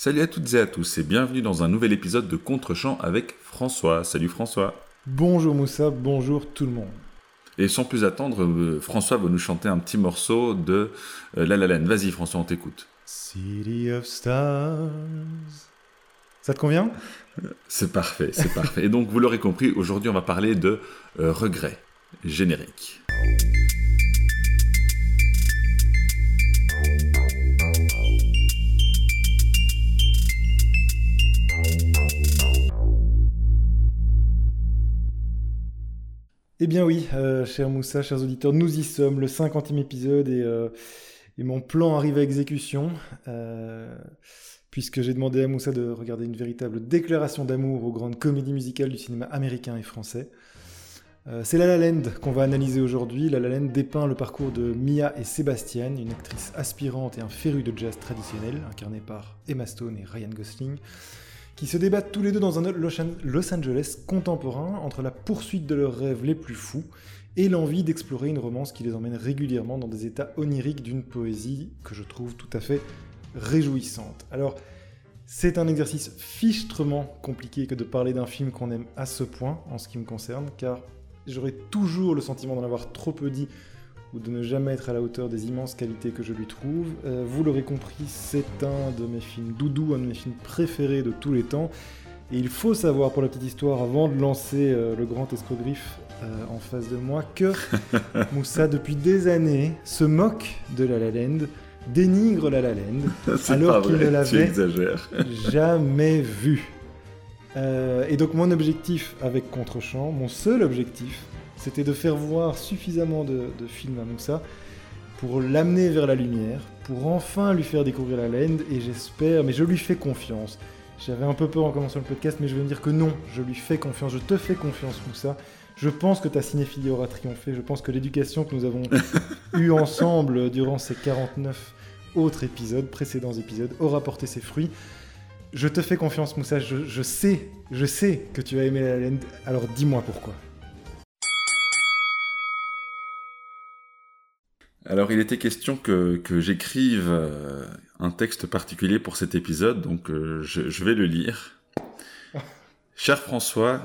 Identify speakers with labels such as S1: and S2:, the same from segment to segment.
S1: Salut à toutes et à tous et bienvenue dans un nouvel épisode de Contre-champ avec François. Salut François.
S2: Bonjour Moussa, bonjour tout le monde.
S1: Et sans plus attendre, euh, François va nous chanter un petit morceau de euh, La La Land. Vas-y François, on t'écoute.
S2: City of Stars. Ça te convient?
S1: C'est parfait, c'est parfait. Et donc vous l'aurez compris, aujourd'hui on va parler de euh, regret générique.
S2: Eh bien oui, euh, cher Moussa, chers auditeurs, nous y sommes, le 50e épisode et, euh, et mon plan arrive à exécution, euh, puisque j'ai demandé à Moussa de regarder une véritable déclaration d'amour aux grandes comédies musicales du cinéma américain et français. Euh, c'est La La Land qu'on va analyser aujourd'hui. La La Land dépeint le parcours de Mia et Sébastien, une actrice aspirante et un féru de jazz traditionnel, incarnée par Emma Stone et Ryan Gosling qui se débattent tous les deux dans un Los Angeles contemporain entre la poursuite de leurs rêves les plus fous et l'envie d'explorer une romance qui les emmène régulièrement dans des états oniriques d'une poésie que je trouve tout à fait réjouissante. Alors, c'est un exercice fichtrement compliqué que de parler d'un film qu'on aime à ce point, en ce qui me concerne, car j'aurais toujours le sentiment d'en avoir trop peu dit ou de ne jamais être à la hauteur des immenses qualités que je lui trouve. Euh, vous l'aurez compris, c'est un de mes films doudou, un de mes films préférés de tous les temps. Et il faut savoir, pour la petite histoire, avant de lancer euh, le grand escogriffe euh, en face de moi, que Moussa, depuis des années, se moque de La La Land, dénigre La La Land, alors qu'il ne l'avait jamais vu. et donc mon objectif avec Contrechamp, mon seul objectif, c'était de faire voir suffisamment de, films à Moussa pour l'amener vers la lumière, pour enfin lui faire découvrir la laine, et j'espère, mais je lui fais confiance. J'avais un peu peur en commençant le podcast, mais je vais me dire que non, je lui fais confiance, je te fais confiance, Moussa. Je pense que ta cinéphilie aura triomphé, je pense que l'éducation que nous avons eue ensemble durant ces 49 autres épisodes, précédents épisodes, aura porté ses fruits. Je te fais confiance, Moussa, je, je sais, je sais que tu as aimé la laine, alors dis-moi pourquoi.
S1: Alors, il était question que, j'écrive euh, un texte particulier pour cet épisode, donc euh, je, vais le lire. Cher François,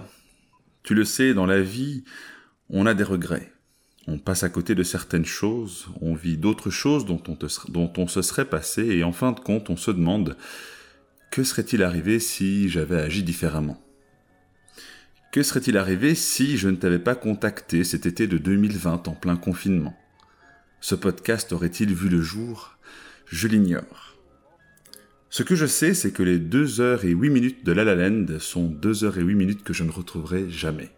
S1: tu le sais, dans la vie, on a des regrets. On passe à côté de certaines choses, on vit d'autres choses dont on, dont on se serait passé, et en fin de compte, on se demande que serait-il arrivé si j'avais agi différemment? Que serait-il arrivé si je ne t'avais pas contacté cet été de 2020 en plein confinement? Ce podcast aurait-il vu le jour? Je l'ignore. Ce que je sais, c'est que les 2 heures et 8 minutes de La La Land sont 2 heures et 8 minutes que je ne retrouverai jamais.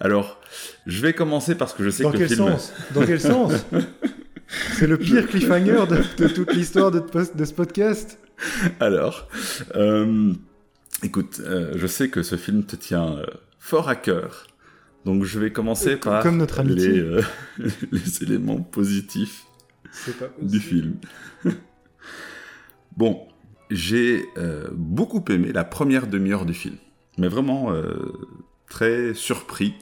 S1: Alors, je vais commencer parce que je sais
S2: Dans
S1: que
S2: quel
S1: le film...
S2: Sens? Dans quel sens? C'est le pire cliffhanger de, toute l'histoire de, ce podcast?
S1: Alors, euh, écoute, euh, je sais que ce film te tient euh, fort à cœur. Donc je vais commencer par
S2: comme notre
S1: les, euh, les, éléments positifs du film. bon, j'ai euh, beaucoup aimé la première demi-heure du film, mais vraiment euh, très surpris.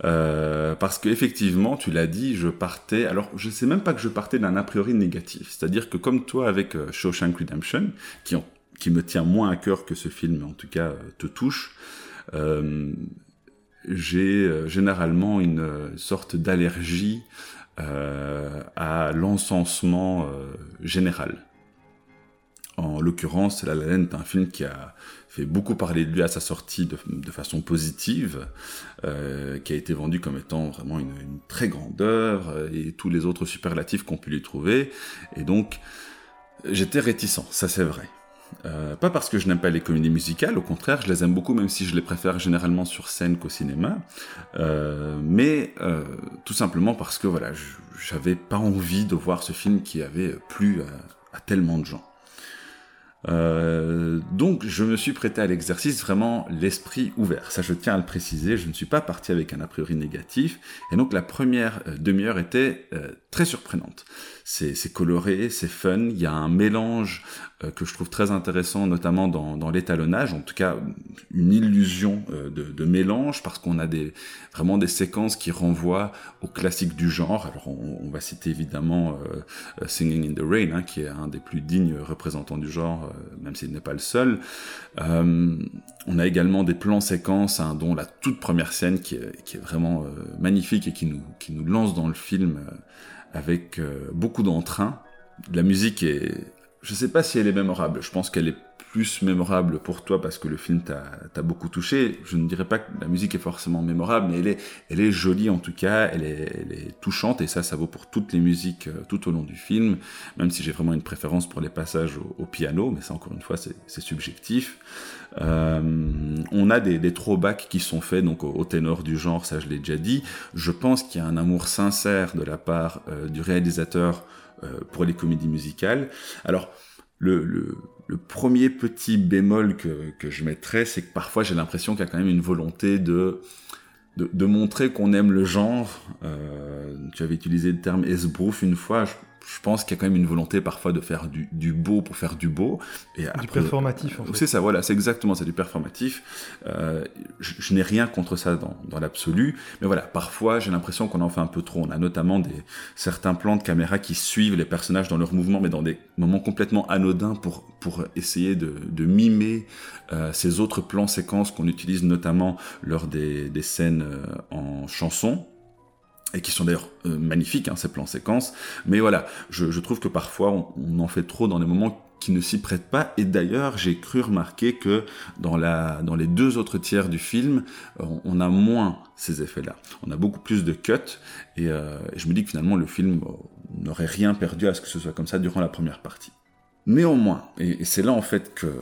S1: parce qu'effectivement, tu l'as dit, je partais. Alors, je sais même pas que je partais d'un a priori négatif. C'est-à-dire que, comme toi avec Shawshank Redemption, qui, qui me tient moins à cœur que ce film, en tout cas, te touche, j'ai euh, généralement une euh, sorte d'allergie euh, à l'encensement général. En l'occurrence, La La Land est un film qui a fait beaucoup parler de lui à sa sortie de, façon positive, qui a été vendu comme étant vraiment une, très grande œuvre, et tous les autres superlatifs qu'on pu lui trouver. Et donc, j'étais réticent, ça c'est vrai. Euh, pas parce que je n'aime pas les comédies musicales, au contraire, je les aime beaucoup, même si je les préfère généralement sur scène qu'au cinéma. Euh, mais euh, tout simplement parce que voilà, j'avais pas envie de voir ce film qui avait plu à, à tellement de gens. Donc je me suis prêté à l'exercice vraiment l'esprit ouvert. Ça je tiens à le préciser, je ne suis pas parti avec un a priori négatif. Et donc la première demi-heure était très surprenante. C'est coloré, c'est fun, il y a un mélange que je trouve très intéressant, notamment dans, l'étalonnage, en tout cas une illusion de, de, mélange, parce qu'on a des, vraiment des séquences qui renvoient aux classiques du genre. Alors on, va citer évidemment Singing in the Rain, hein, qui est un des plus dignes représentants du genre même s'il n'est pas le seul. on a également des plans séquences, hein, dont la toute première scène qui est, qui est vraiment magnifique et qui nous, qui nous lance dans le film avec beaucoup d'entrain. La musique est, je sais pas si elle est mémorable. Je pense qu'elle est plus mémorable pour toi parce que le film t'a beaucoup touché. Je ne dirais pas que la musique est forcément mémorable, mais elle est, jolie en tout cas, elle est, touchante et ça, ça vaut pour toutes les musiques euh, tout au long du film, même si j'ai vraiment une préférence pour les passages au, piano, mais ça encore une fois, c'est subjectif. Euh, on a des, des throwbacks qui sont faits donc au, ténor du genre, ça je l'ai déjà dit. Je pense qu'il y a un amour sincère de la part euh, du réalisateur pour les comédies musicales. Alors, le, premier petit bémol que, que je mettrais, c'est que parfois j'ai l'impression qu'il y a quand même une volonté de, de, montrer qu'on aime le genre. Euh, tu avais utilisé le terme esbrouf une fois. Je pense qu'il y a quand même une volonté parfois de faire du, du beau pour faire du beau.
S2: Et du performatif, en fait.
S1: C'est ça, voilà, c'est exactement ça, du performatif. Euh, je, je n'ai rien contre ça dans, dans l'absolu, mais voilà, parfois j'ai l'impression qu'on en fait un peu trop. On a notamment des, certains plans de caméra qui suivent les personnages dans leurs mouvements, mais dans des moments complètement anodins pour, pour essayer de, de mimer euh, ces autres plans séquences qu'on utilise notamment lors des, des scènes euh, en chanson et qui sont d'ailleurs euh, magnifiques, hein, ces plans séquences. Mais voilà, je, trouve que parfois on, en fait trop dans des moments qui ne s'y prêtent pas. Et d'ailleurs, j'ai cru remarquer que dans, la, dans les deux autres tiers du film, on, on a moins ces effets-là. On a beaucoup plus de cuts. Et, euh, je me dis que finalement, le film euh, n'aurait rien perdu à ce que ce soit comme ça durant la première partie. Néanmoins, et, c'est là en fait que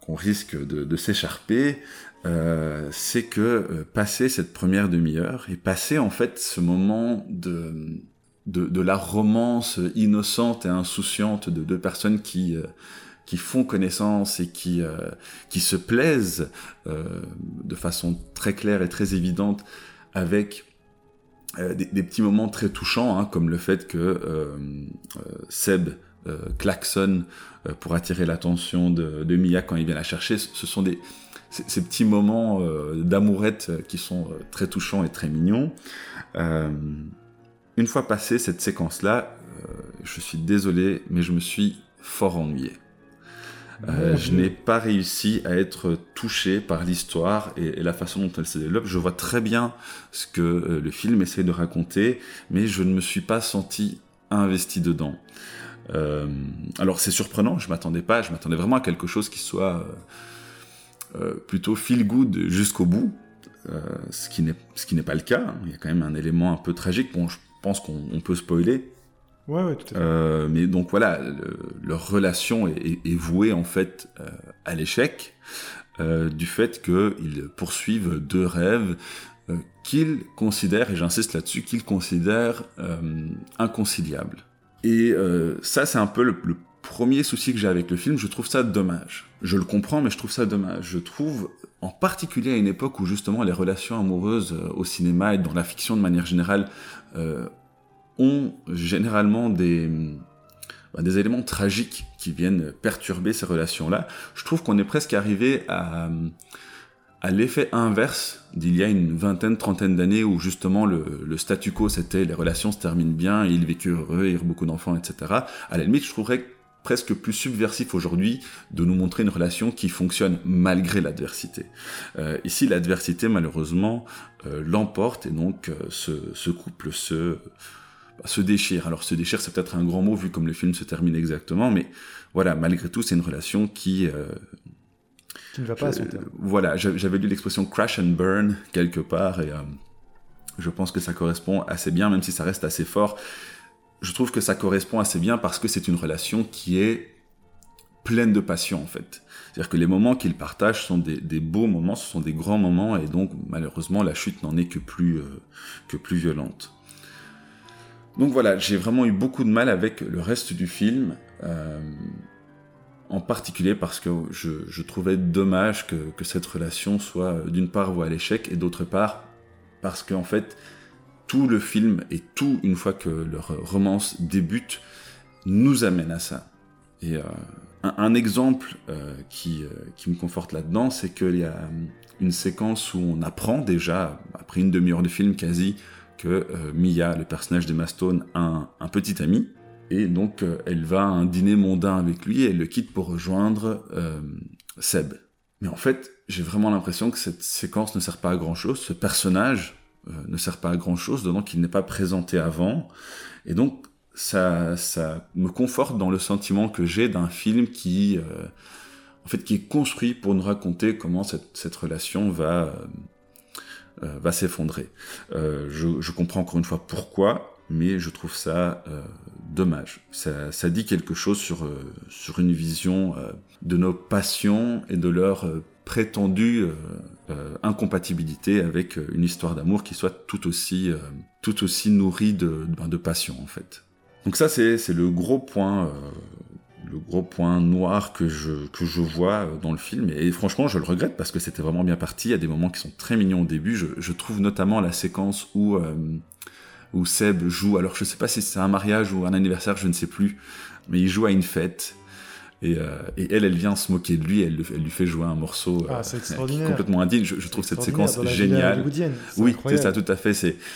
S1: qu'on risque de s'écharper, euh, c'est que euh, passer cette première demi-heure et passer en fait ce moment de, de, de, la romance innocente et insouciante de deux personnes qui, euh, qui font connaissance et qui, euh, qui se plaisent euh, de façon très claire et très évidente avec des, des, petits moments très touchants, hein, comme le fait que Seb klaxonne pour attirer l'attention de, de Mia quand il vient la chercher. Ce sont des, ces petits moments euh, d'amourette qui sont euh, très touchants et très mignons. Euh, une fois passée cette séquence-là, euh, je suis désolé, mais je me suis fort ennuyé. Euh, je n'ai pas réussi à être touché par l'histoire et, et, la façon dont elle se développe. Je vois très bien ce que euh, le film essaie de raconter, mais je ne me suis pas senti investi dedans. Euh, alors c'est surprenant, je m'attendais pas, je m'attendais vraiment à quelque chose qui soit euh, plutôt feel good jusqu'au bout, euh, ce qui n'est pas le cas. Hein. Il y a quand même un élément un peu tragique. Bon, je pense qu'on peut spoiler.
S2: Ouais, ouais, tout à fait.
S1: Euh, mais donc voilà, le, leur relation est, est, est, vouée en fait euh, à l'échec euh, du fait qu'ils poursuivent deux rêves euh, qu'ils considèrent, et j'insiste là-dessus, qu'ils considèrent inconciliables. Et ça, c'est un peu le, le premier souci que j'ai avec le film, je trouve ça dommage. Je le comprends, mais je trouve ça dommage. Je trouve, en particulier à une époque où justement les relations amoureuses euh, au cinéma et dans la fiction de manière générale euh, ont généralement des, bah, des éléments tragiques qui viennent perturber ces relations-là, je trouve qu'on est presque arrivé à, l'effet inverse d'il y a une vingtaine, trentaine d'années où justement le, statu quo c'était les relations se terminent bien, ils vécurent heureux, ils eurent beaucoup d'enfants, etc. À la limite, je trouverais presque plus subversif aujourd'hui de nous montrer une relation qui fonctionne malgré l'adversité. Euh, ici, l'adversité, malheureusement, euh, l'emporte et donc euh, ce, ce, couple se, bah, se déchire. Alors, se déchire, c'est peut-être un grand mot vu comme le film se termine exactement, mais voilà, malgré tout, c'est une relation qui...
S2: Qui ne va pas à son terme.
S1: Voilà, j'avais lu l'expression crash and burn quelque part et je pense que ça correspond assez bien, même si ça reste assez fort je trouve que ça correspond assez bien parce que c'est une relation qui est pleine de passion en fait. C'est-à-dire que les moments qu'ils partagent sont des, beaux moments, ce sont des grands moments et donc malheureusement la chute n'en est que plus, euh, que plus violente. Donc voilà, j'ai vraiment eu beaucoup de mal avec le reste du film, euh, en particulier parce que je, trouvais dommage que, cette relation soit euh, d'une part voie à l'échec et d'autre part parce qu'en fait tout le film et tout, une fois que leur romance débute, nous amène à ça. Et euh, un, exemple euh, qui, euh, qui me conforte là-dedans, c'est qu'il y a une séquence où on apprend déjà, après une demi-heure de film quasi, que Mia, le personnage d'Emma Stone, a un, un, petit ami. et donc elle va à un dîner mondain avec lui et elle le quitte pour rejoindre Seb. Mais en fait, j'ai vraiment l'impression que cette séquence ne sert pas à grand chose. Ce personnage ne sert pas à grand chose, donnant qu'il n'est pas présenté avant. Et donc, ça, ça me conforte dans le sentiment que j'ai d'un film qui, en fait, qui est construit pour nous raconter comment cette, cette relation va, euh, va s'effondrer. Euh, je, comprends encore une fois pourquoi, mais je trouve ça euh, dommage. Ça, ça, dit quelque chose sur, sur une vision de nos passions et de leur prétendue incompatibilité avec une histoire d'amour qui soit tout aussi, tout aussi nourrie de, ben, de passion, en fait. Donc ça, c'est le gros point le gros point noir que je, que je vois dans le film. Et, franchement, je le regrette parce que c'était vraiment bien parti. Il y a des moments qui sont très mignons au début. Je, je trouve notamment la séquence où, euh, où Seb joue. Alors, je sais pas si c'est un mariage ou un anniversaire, je ne sais plus. Mais il joue à une fête. Euh, et, elle, elle vient se moquer de lui, elle, lui fait jouer un morceau
S2: ah,
S1: euh, complètement indigne. Je, trouve cette séquence géniale. Oui, c'est ça, tout à fait.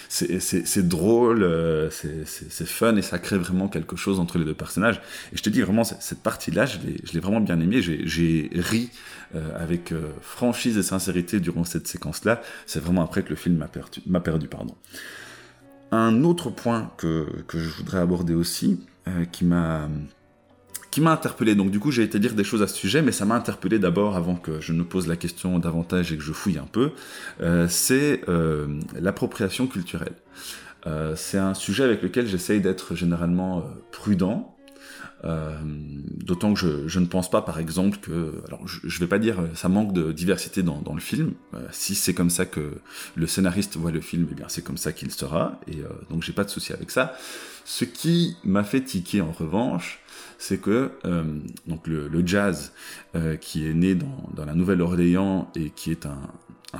S1: C'est drôle, euh, c'est fun et ça crée vraiment quelque chose entre les deux personnages. Et je te dis vraiment, cette partie-là, je l'ai vraiment bien aimée. J'ai ri avec franchise et sincérité durant cette séquence-là. C'est vraiment après que le film m'a perdu, perdu. Pardon. Un autre point que, que je voudrais aborder aussi, qui m'a qui m'a interpellé. Donc du coup, j'ai été dire des choses à ce sujet, mais ça m'a interpellé d'abord avant que je ne pose la question davantage et que je fouille un peu. Euh, c'est euh, l'appropriation culturelle. Euh, c'est un sujet avec lequel j'essaye d'être généralement prudent. D'autant que je, je, ne pense pas, par exemple, que, alors je, ne vais pas dire ça manque de diversité dans, dans le film. si c'est comme ça que le scénariste voit le film, eh bien c'est comme ça qu'il sera, et donc j'ai pas de souci avec ça. Ce qui m'a fait tiquer en revanche, c'est que euh, le, jazz euh, qui est né dans, la Nouvelle-Orléans et qui est un,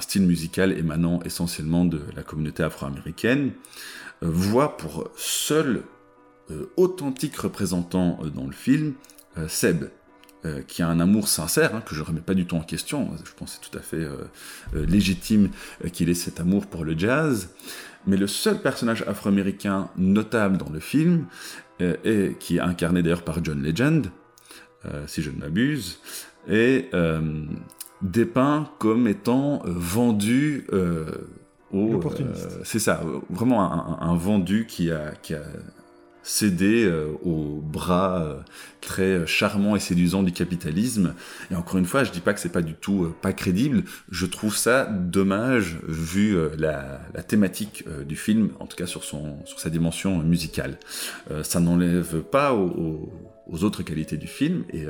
S1: style musical émanant essentiellement de la communauté afro-américaine, euh, voit pour seul authentique représentant dans le film Seb, qui a un amour sincère, hein, que je ne remets pas du tout en question, je pense que c'est tout à fait légitime qu'il ait cet amour pour le jazz, mais le seul personnage afro-américain notable dans le film et qui est incarné d'ailleurs par John Legend, euh, si je ne m'abuse, est euh, dépeint comme étant vendu au... c'est ça, vraiment un, vendu qui a, qui a céder euh, aux bras euh, très charmants et séduisants du capitalisme. Et encore une fois, je dis pas que c'est pas du tout euh, pas crédible. Je trouve ça dommage vu la, thématique du film, en tout cas sur son sur sa dimension musicale. ça n'enlève pas aux, autres qualités du film. Et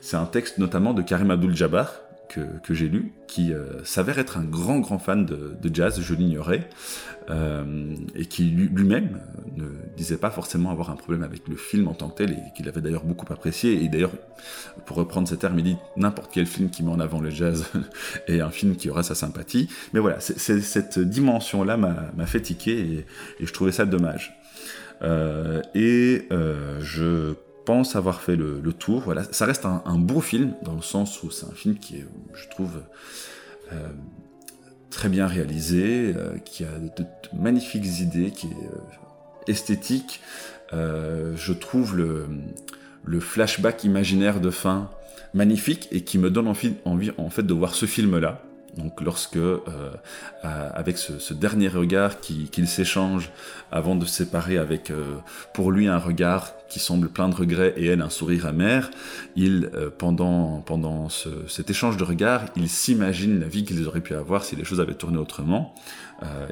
S1: c'est un texte notamment de Karim Abdul-Jabbar que, j'ai lu, qui s'avère être un grand grand fan de, jazz, je l'ignorais, euh, et qui lui-même ne disait pas forcément avoir un problème avec le film en tant que tel, et qu'il avait d'ailleurs beaucoup apprécié. Et d'ailleurs, pour reprendre ces termes, il dit n'importe quel film qui met en avant le jazz est un film qui aura sa sympathie. Mais voilà, cette dimension-là m'a fait tiquer, et, je trouvais ça dommage. Euh, et euh, je pense avoir fait le, tour. Voilà, ça reste un, beau film dans le sens où c'est un film qui est, je trouve, euh, très bien réalisé, euh, qui a de, magnifiques idées, qui est euh, esthétique. Je trouve le, le, flashback imaginaire de fin magnifique et qui me donne envie, envie en fait de voir ce film-là. Donc lorsque, euh, avec ce, dernier regard qu'il qui s'échange avant de se séparer avec, euh, pour lui, un regard qui semble plein de regrets et elle, un sourire amer, il, euh, pendant, pendant ce, cet échange de regards, il s'imagine la vie qu'ils auraient pu avoir si les choses avaient tourné autrement,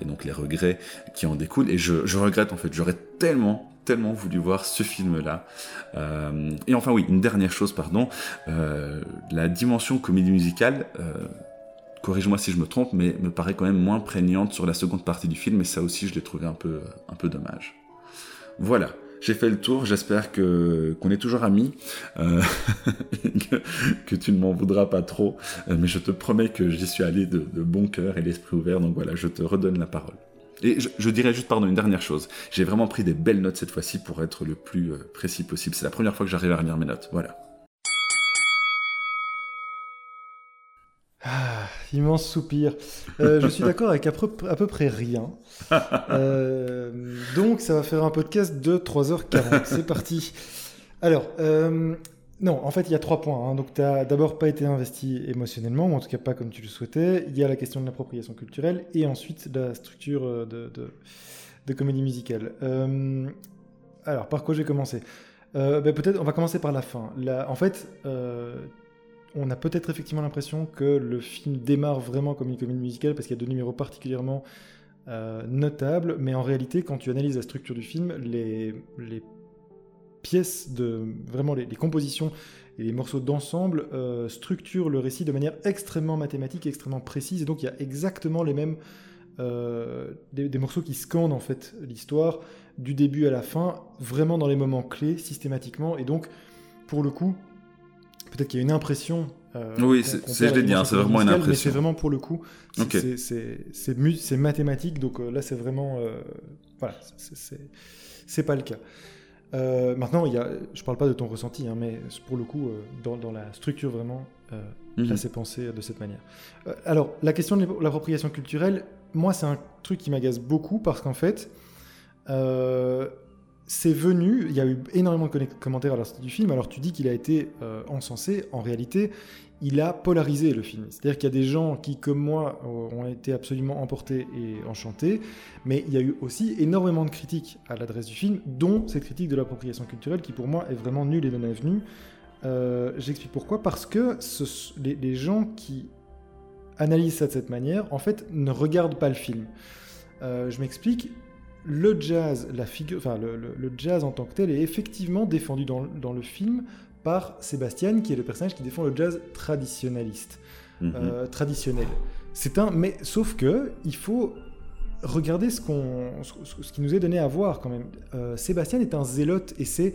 S1: et donc les regrets qui en découlent. Et je, regrette, en fait, j'aurais tellement tellement voulu voir ce film-là. Euh, et enfin oui, une dernière chose, pardon, euh, la dimension comédie musicale, euh, corrige-moi si je me trompe, mais me paraît quand même moins prégnante sur la seconde partie du film, et ça aussi je l'ai trouvé un peu, un peu dommage. Voilà, j'ai fait le tour, j'espère que qu'on est toujours amis, euh, que, tu ne m'en voudras pas trop, euh, mais je te promets que j'y suis allé de, bon cœur et l'esprit ouvert, donc voilà, je te redonne la parole. Et je, je, dirais juste, pardon, une dernière chose. J'ai vraiment pris des belles notes cette fois-ci pour être le plus euh, précis possible. C'est la première fois que j'arrive à relire mes notes. Voilà.
S2: Immense soupir. Euh, je suis d'accord avec à peu, près rien. Euh, donc, ça va faire un podcast de 3h40. C'est parti. Alors, euh, non, en fait, il y a trois points. Hein. Donc, tu n'as d'abord pas été investi émotionnellement, en tout cas pas comme tu le souhaitais. Il y a la question de l'appropriation culturelle, et ensuite la structure de, de, comédie musicale. alors, par quoi j'ai commencé ben, Peut-être, on va commencer par la fin. en fait, on a peut-être effectivement l'impression que le film démarre vraiment comme une comédie musicale parce qu'il y a deux numéros particulièrement euh, notables, mais en réalité, quand tu analyses la structure du film, les, pièces de vraiment les, compositions et les morceaux d'ensemble euh, structurent le récit de manière extrêmement mathématique, extrêmement précise, et donc il y a exactement les mêmes euh, des, des, morceaux qui scandent en fait l'histoire du début à la fin, vraiment dans les moments clés systématiquement, et donc pour le coup peut-être qu'il y a une impression.
S1: Euh, oui, c'est, dit, hein, c'est vraiment une impression. Mais
S2: c'est vraiment pour le coup, c'est, mathématique, donc euh, là c'est vraiment, euh, voilà, c'est pas le cas. maintenant, il y a, je parle pas de ton ressenti, hein, mais pour le coup, dans, dans, la structure vraiment, là mhm. c'est pensé de cette manière. alors, la question de l'appropriation culturelle, moi c'est un truc qui m'agace beaucoup parce qu'en fait, c'est venu, il y a eu énormément de commentaires à la sortie du film, alors tu dis qu'il a été euh, encensé, en réalité, il a polarisé le film. C'est-à-dire qu'il y a des gens qui, comme moi, ont été absolument emportés et enchantés, mais il y a eu aussi énormément de critiques à l'adresse du film, dont cette critique de l'appropriation culturelle qui, pour moi, est vraiment nulle et non avenue. Euh, J'explique pourquoi. Parce que les, gens qui analysent ça de cette manière, en fait, ne regardent pas le film. Euh, je m'explique le jazz, la figure, enfin, le, jazz en tant que tel est effectivement défendu dans, le film par Sébastien, qui est le personnage qui défend le jazz traditionnaliste, mhm. euh, traditionnel. C'est un, mais sauf que il faut regarder ce, qu'on, ce, qui nous est donné à voir quand même. Euh, Sébastien est un zélote et c'est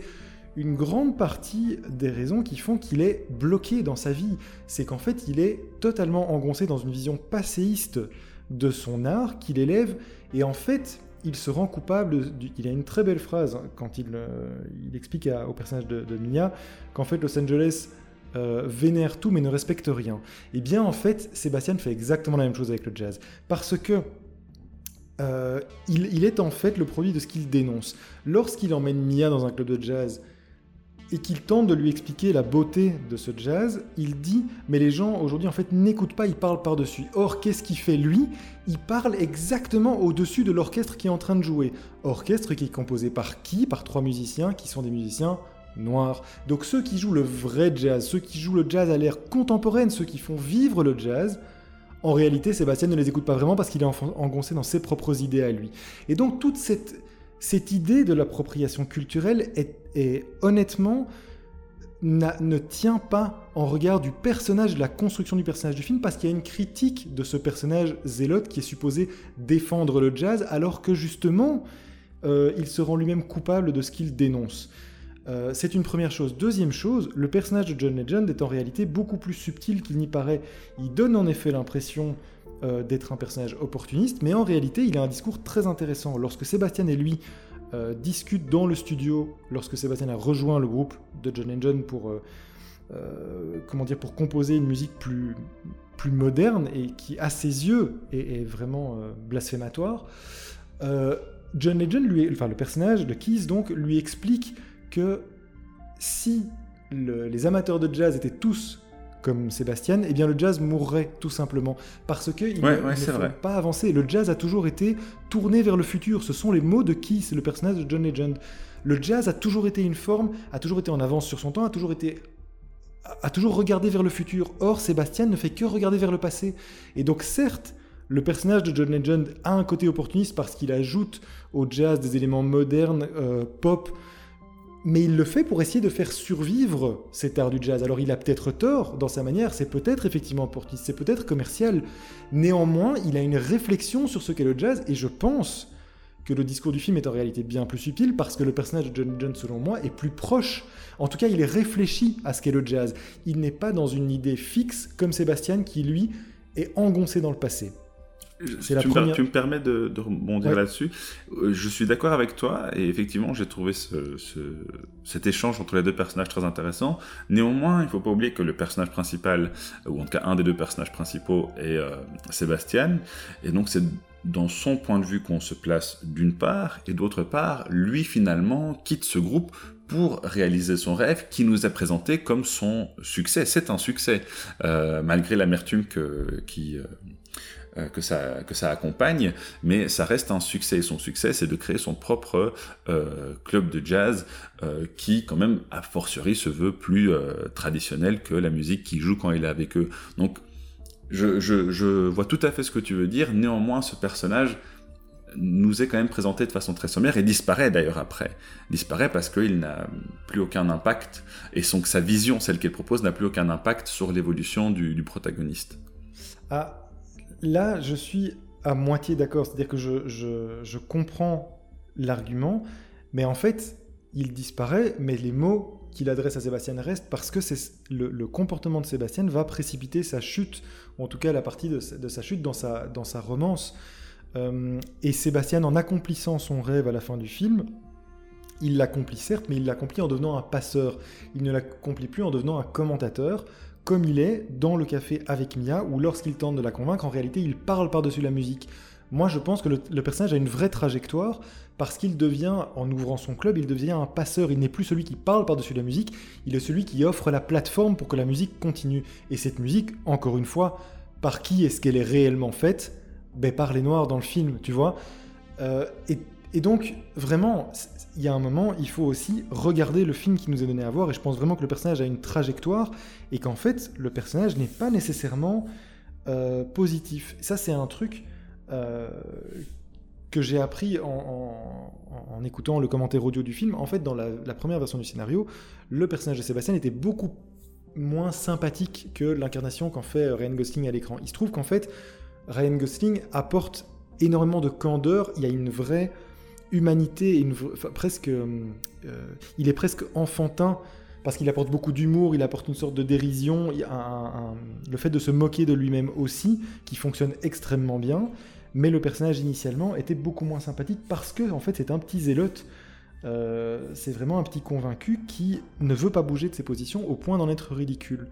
S2: une grande partie des raisons qui font qu'il est bloqué dans sa vie. C'est qu'en fait, il est totalement engoncé dans une vision passéiste de son art qu'il élève et en fait, il se rend coupable. il a une très belle phrase quand il, euh, explique au personnage de, Mia qu'en fait Los Angeles euh, vénère tout mais ne respecte rien. Et eh bien en fait, Sébastien fait exactement la même chose avec le jazz. Parce que euh, il, est en fait le produit de ce qu'il dénonce. Lorsqu'il emmène Mia dans un club de jazz et qu'il tente de lui expliquer la beauté de ce jazz, il dit mais les gens aujourd'hui en fait n'écoutent pas, ils parlent par-dessus. Or qu'est-ce qu'il fait lui? Il parle exactement au-dessus de l'orchestre qui est en train de jouer. Orchestre qui est composé par qui? Par trois musiciens qui sont des musiciens noirs. Donc ceux qui jouent le vrai jazz, ceux qui jouent le jazz à l'ère contemporaine, ceux qui font vivre le jazz, en réalité Sébastien ne les écoute pas vraiment parce qu'il est engoncé dans ses propres idées à lui. Et donc toute cette cette idée de l'appropriation culturelle est, honnêtement ne tient pas en regard du personnage, de la construction du personnage du film, parce qu'il y a une critique de ce personnage zélote qui est supposé défendre le jazz, alors que justement, euh, il se rend lui-même coupable de ce qu'il dénonce. Euh, c'est une première chose. Deuxième chose, le personnage de John Legend est en réalité beaucoup plus subtil qu'il n'y paraît. Il donne en effet l'impression euh, d'être un personnage opportuniste, mais en réalité, il a un discours très intéressant. Lorsque Sébastien et lui euh, discutent dans le studio, lorsque Sébastien a rejoint le groupe de John John pour, euh, composer une musique plus, plus moderne et qui, à ses yeux, est, vraiment blasphématoire, John Legend, lui, enfin le personnage de Keys, donc, lui explique que si les amateurs de jazz étaient tous comme Sébastien, eh bien le jazz mourrait tout simplement parce que il ne, pas avancer. Le jazz a toujours été tourné vers le futur. Ce sont les mots de qui? C'est le personnage de John Legend. Le jazz a toujours été une forme, a toujours été en avance sur son temps, a toujours été a toujours regardé vers le futur. Or, Sébastien ne fait que regarder vers le passé. Et donc, certes, le personnage de John Legend a un côté opportuniste parce qu'il ajoute au jazz des éléments modernes, euh, pop, mais il le fait pour essayer de faire survivre cet art du jazz. Alors il a peut-être tort dans sa manière, c'est peut-être effectivement portiste, c'est peut-être commercial. Néanmoins, il a une réflexion sur ce qu'est le jazz, et je pense que le discours du film est en réalité bien plus subtil parce que le personnage de John John, selon moi, est plus proche. En tout cas, il est réfléchi à ce qu'est le jazz. Il n'est pas dans une idée fixe comme Sébastien qui, lui, est engoncé dans le passé.
S1: Tu, me, tu, me, permets de, de rebondir là-dessus. Euh, je suis d'accord avec toi et effectivement, j'ai trouvé ce, ce, cet échange entre les deux personnages très intéressant. Néanmoins, il ne faut pas oublier que le personnage principal, ou en tout cas un des deux personnages principaux, est euh, Sébastien. Et donc, c'est dans son point de vue qu'on se place d'une part, et d'autre part, lui finalement quitte ce groupe pour réaliser son rêve qui nous est présenté comme son succès. C'est un succès, euh, malgré l'amertume que, qui, euh, que, ça, que ça accompagne, mais ça reste un succès. Son succès, c'est de créer son propre euh, club de jazz euh, qui, quand même, a fortiori, se veut plus traditionnel que la musique qu'il joue quand il est avec eux. Donc, je, je, je, vois tout à fait ce que tu veux dire. Néanmoins, ce personnage nous est quand même présenté de façon très sommaire et disparaît d'ailleurs après. Disparaît parce qu'il n'a plus aucun impact et son, sa vision, celle qu'il propose, n'a plus aucun impact sur l'évolution du, du protagoniste.
S2: Ah, là, je suis à moitié d'accord. C'est-à-dire que je, comprends l'argument, mais en fait, il disparaît, mais les mots qu'il adresse à Sébastien restent parce que c'est le, comportement de Sébastien va précipiter sa chute, ou en tout cas la partie de, sa chute dans sa, dans sa romance. Euh, et Sébastien, en accomplissant son rêve à la fin du film, il l'accomplit certes, mais il l'accomplit en devenant un passeur. Il ne l'accomplit plus en devenant un commentateur, comme il est dans le café avec Mia, où lorsqu'il tente de la convaincre, en réalité, il parle par-dessus la musique. Moi, je pense que le, personnage a une vraie trajectoire parce qu'il devient, en ouvrant son club, il devient un passeur. Il n'est plus celui qui parle par-dessus la musique, il est celui qui offre la plateforme pour que la musique continue. Et cette musique, encore une fois, par qui est-ce qu'elle est réellement faite? Ben, Par les Noirs dans le film, tu vois? Euh, et donc, vraiment, il y a un moment, il faut aussi regarder le film qui nous est donné à voir, et je pense vraiment que le personnage a une trajectoire, et qu'en fait, le personnage n'est pas nécessairement euh, positif. ça, c'est un truc euh, que j'ai appris en, écoutant le commentaire audio du film. En fait, dans la, première version du scénario, le personnage de Sébastien était beaucoup moins sympathique que l'incarnation qu'en fait Ryan Gosling à l'écran. Il se trouve qu'en fait, Ryan Gosling apporte énormément de candeur, il y a une vraie humanité, euh, euh, il est presque enfantin parce qu'il apporte beaucoup d'humour, il apporte une sorte de dérision, le fait de se moquer de lui-même aussi, qui fonctionne extrêmement bien. Mais le personnage initialement était beaucoup moins sympathique parce que en fait c'est un petit zélote. Euh, c'est vraiment un petit convaincu qui ne veut pas bouger de ses positions au point d'en être ridicule.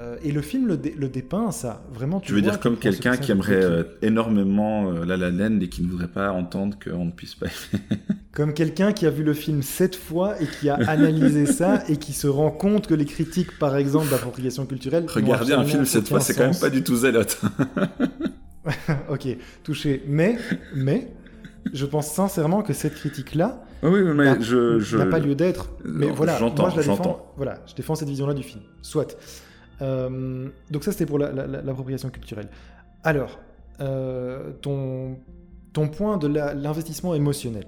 S2: Euh, et le film le, dépeint, ça. Vraiment,
S1: tu, veux dire comme quelqu'un qui aimerait euh, énormément euh, La La Land et qui ne voudrait pas entendre qu'on ne puisse pas
S2: Comme quelqu'un qui a vu le film sept fois et qui a analysé ça et qui se rend compte que les critiques, par exemple, d'appropriation culturelle...
S1: Regarder un film sept fois, c'est quand même pas du tout zélote.
S2: ok, touché. Mais, mais, je pense sincèrement que cette critique-là...
S1: Oui, mais je...
S2: N'a pas lieu d'être. Mais voilà, moi je la défends. Voilà, je défends cette vision-là du film. Soit. Euh, donc ça, c'était pour l'appropriation culturelle. Alors, euh, ton, ton point de l'investissement émotionnel.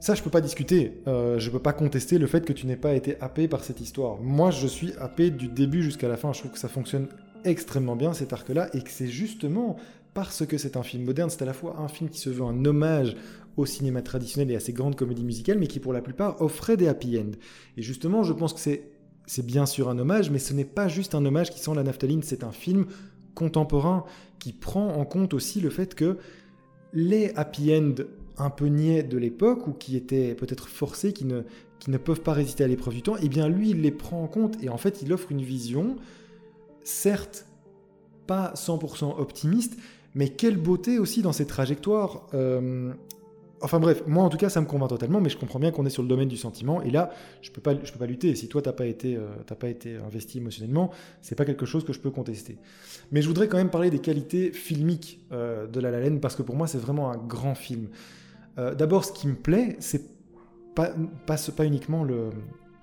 S2: Ça, je peux pas discuter. Euh, je peux pas contester le fait que tu n'aies pas été happé par cette histoire. Moi, je suis happé du début jusqu'à la fin. Je trouve que ça fonctionne extrêmement bien cet arc-là et que c'est justement parce que c'est un film moderne, c'est à la fois un film qui se veut un hommage au cinéma traditionnel et à ces grandes comédies musicales, mais qui pour la plupart offrait des happy ends. Et justement, je pense que c'est c'est bien sûr un hommage, mais ce n'est pas juste un hommage qui sent la naphtaline, c'est un film contemporain qui prend en compte aussi le fait que les happy end un peu niais de l'époque, ou qui étaient peut-être forcés, qui ne, peuvent pas résister à l'épreuve du temps, eh bien lui, il les prend en compte, et en fait, il offre une vision, certes, pas 100% optimiste, mais quelle beauté aussi dans ses trajectoires. Euh, Enfin bref, moi en tout cas ça me convainc totalement, mais je comprends bien qu'on est sur le domaine du sentiment, et là je peux pas, peux pas lutter. Si toi t'as pas été, euh, pas été investi émotionnellement, c'est pas quelque chose que je peux contester. Mais je voudrais quand même parler des qualités filmiques euh, de La La Land parce que pour moi c'est vraiment un grand film. Euh, d'abord, ce qui me plaît, c'est pas, pas, uniquement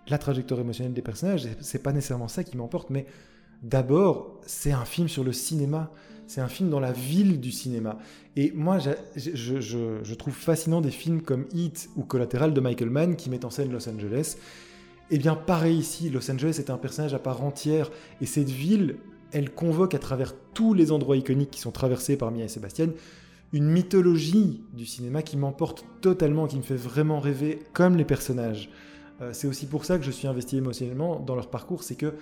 S2: la trajectoire émotionnelle des personnages, c'est pas nécessairement ça qui m'emporte, mais d'abord c'est un film sur le cinéma c'est un film dans la ville du cinéma. Et moi, je, trouve fascinant des films comme Heat ou Collateral de Michael Mann qui mettent en scène Los Angeles. Eh bien, pareil ici, Los Angeles est un personnage à part entière. Et cette ville, elle convoque à travers tous les endroits iconiques qui sont traversés par Mia et Sébastien, une mythologie du cinéma qui m'emporte totalement, qui me fait vraiment rêver comme les personnages. Euh, c'est aussi pour ça que je suis investi émotionnellement dans leur parcours, c'est que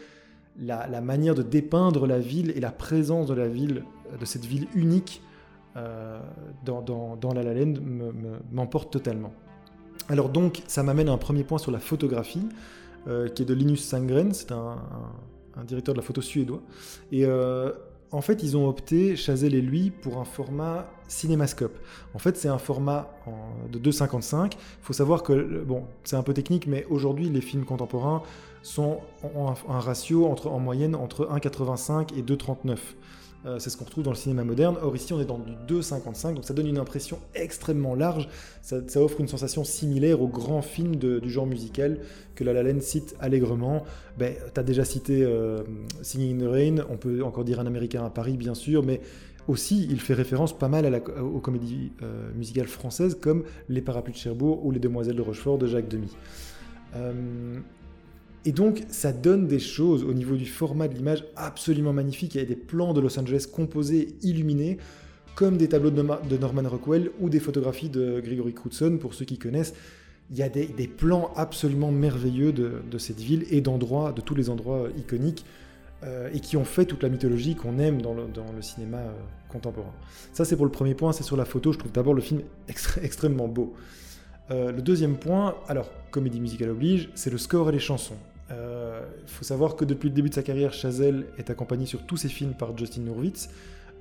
S2: la, manière de dépeindre la ville et la présence de la ville, de cette ville unique, dans, dans, La La m'emporte totalement. Alors donc, ça m'amène à un premier point sur la photographie, qui est de Linus Sandgren, c'est un, un, directeur de la photo suédois. Et en fait, ils ont opté, Chazelle et lui, pour un format cinémascope. En fait, c'est un format de 2,55. Il faut savoir que, bon, c'est un peu technique, mais aujourd'hui, les films contemporains sont ont un, ratio entre, en moyenne entre 1,85 et 2,39. Euh, c'est ce qu'on retrouve dans le cinéma moderne. Or ici, on est dans du 2,55, donc ça donne une impression extrêmement large. Ça, offre une sensation similaire aux grands films du genre musical que La La cite allègrement. Ben, tu as déjà cité euh, Singing in the Rain, on peut encore dire Un Américain à Paris, bien sûr, mais aussi, il fait référence pas mal à la, aux comédies euh, musicales françaises comme Les Parapluies de Cherbourg ou Les Demoiselles de Rochefort de Jacques Demy. Et donc, ça donne des choses au niveau du format de l'image absolument magnifiques. Il y a des plans de Los Angeles composés, illuminés, comme des tableaux de Norman Rockwell ou des photographies de Gregory Crutzen, pour ceux qui connaissent. Il y a des, plans absolument merveilleux de, cette ville et d'endroits, de tous les endroits iconiques, euh, et qui ont fait toute la mythologie qu'on aime dans le, cinéma euh, contemporain. Ça, c'est pour le premier point, c'est sur la photo. Je trouve d'abord le film extrêmement beau. Euh, le deuxième point, alors, comédie musicale oblige, c'est le score et les chansons. Il euh, faut savoir que depuis le début de sa carrière, Chazelle est accompagné sur tous ses films par Justin Hurwitz,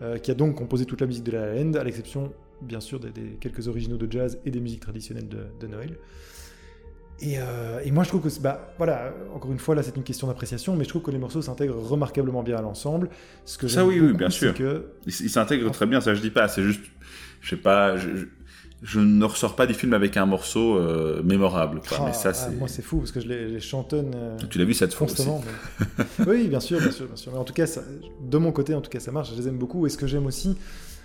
S2: euh, qui a donc composé toute la musique de La La Land, à l'exception bien sûr des, quelques originaux de jazz et des musiques traditionnelles de, Noël. Euh, et, moi je trouve que, bah, voilà, encore une fois là c'est une question d'appréciation, mais je trouve que les morceaux s'intègrent remarquablement bien à l'ensemble.
S1: Ce que ça oui, oui, bien sûr. Que... Ils s'intègrent très bien, ça je dis pas, c'est juste, je sais pas, je ne ressors pas des films avec un morceau euh, mémorable.
S2: mais ah, ça, ah, c'est... moi, c'est fou parce que je les, chantonne. Euh,
S1: tu l'as vu cette fois aussi.
S2: oui, bien sûr, bien sûr, bien sûr. Mais en tout cas, de mon côté, en tout cas, ça marche. Je les aime beaucoup. Et ce que j'aime aussi,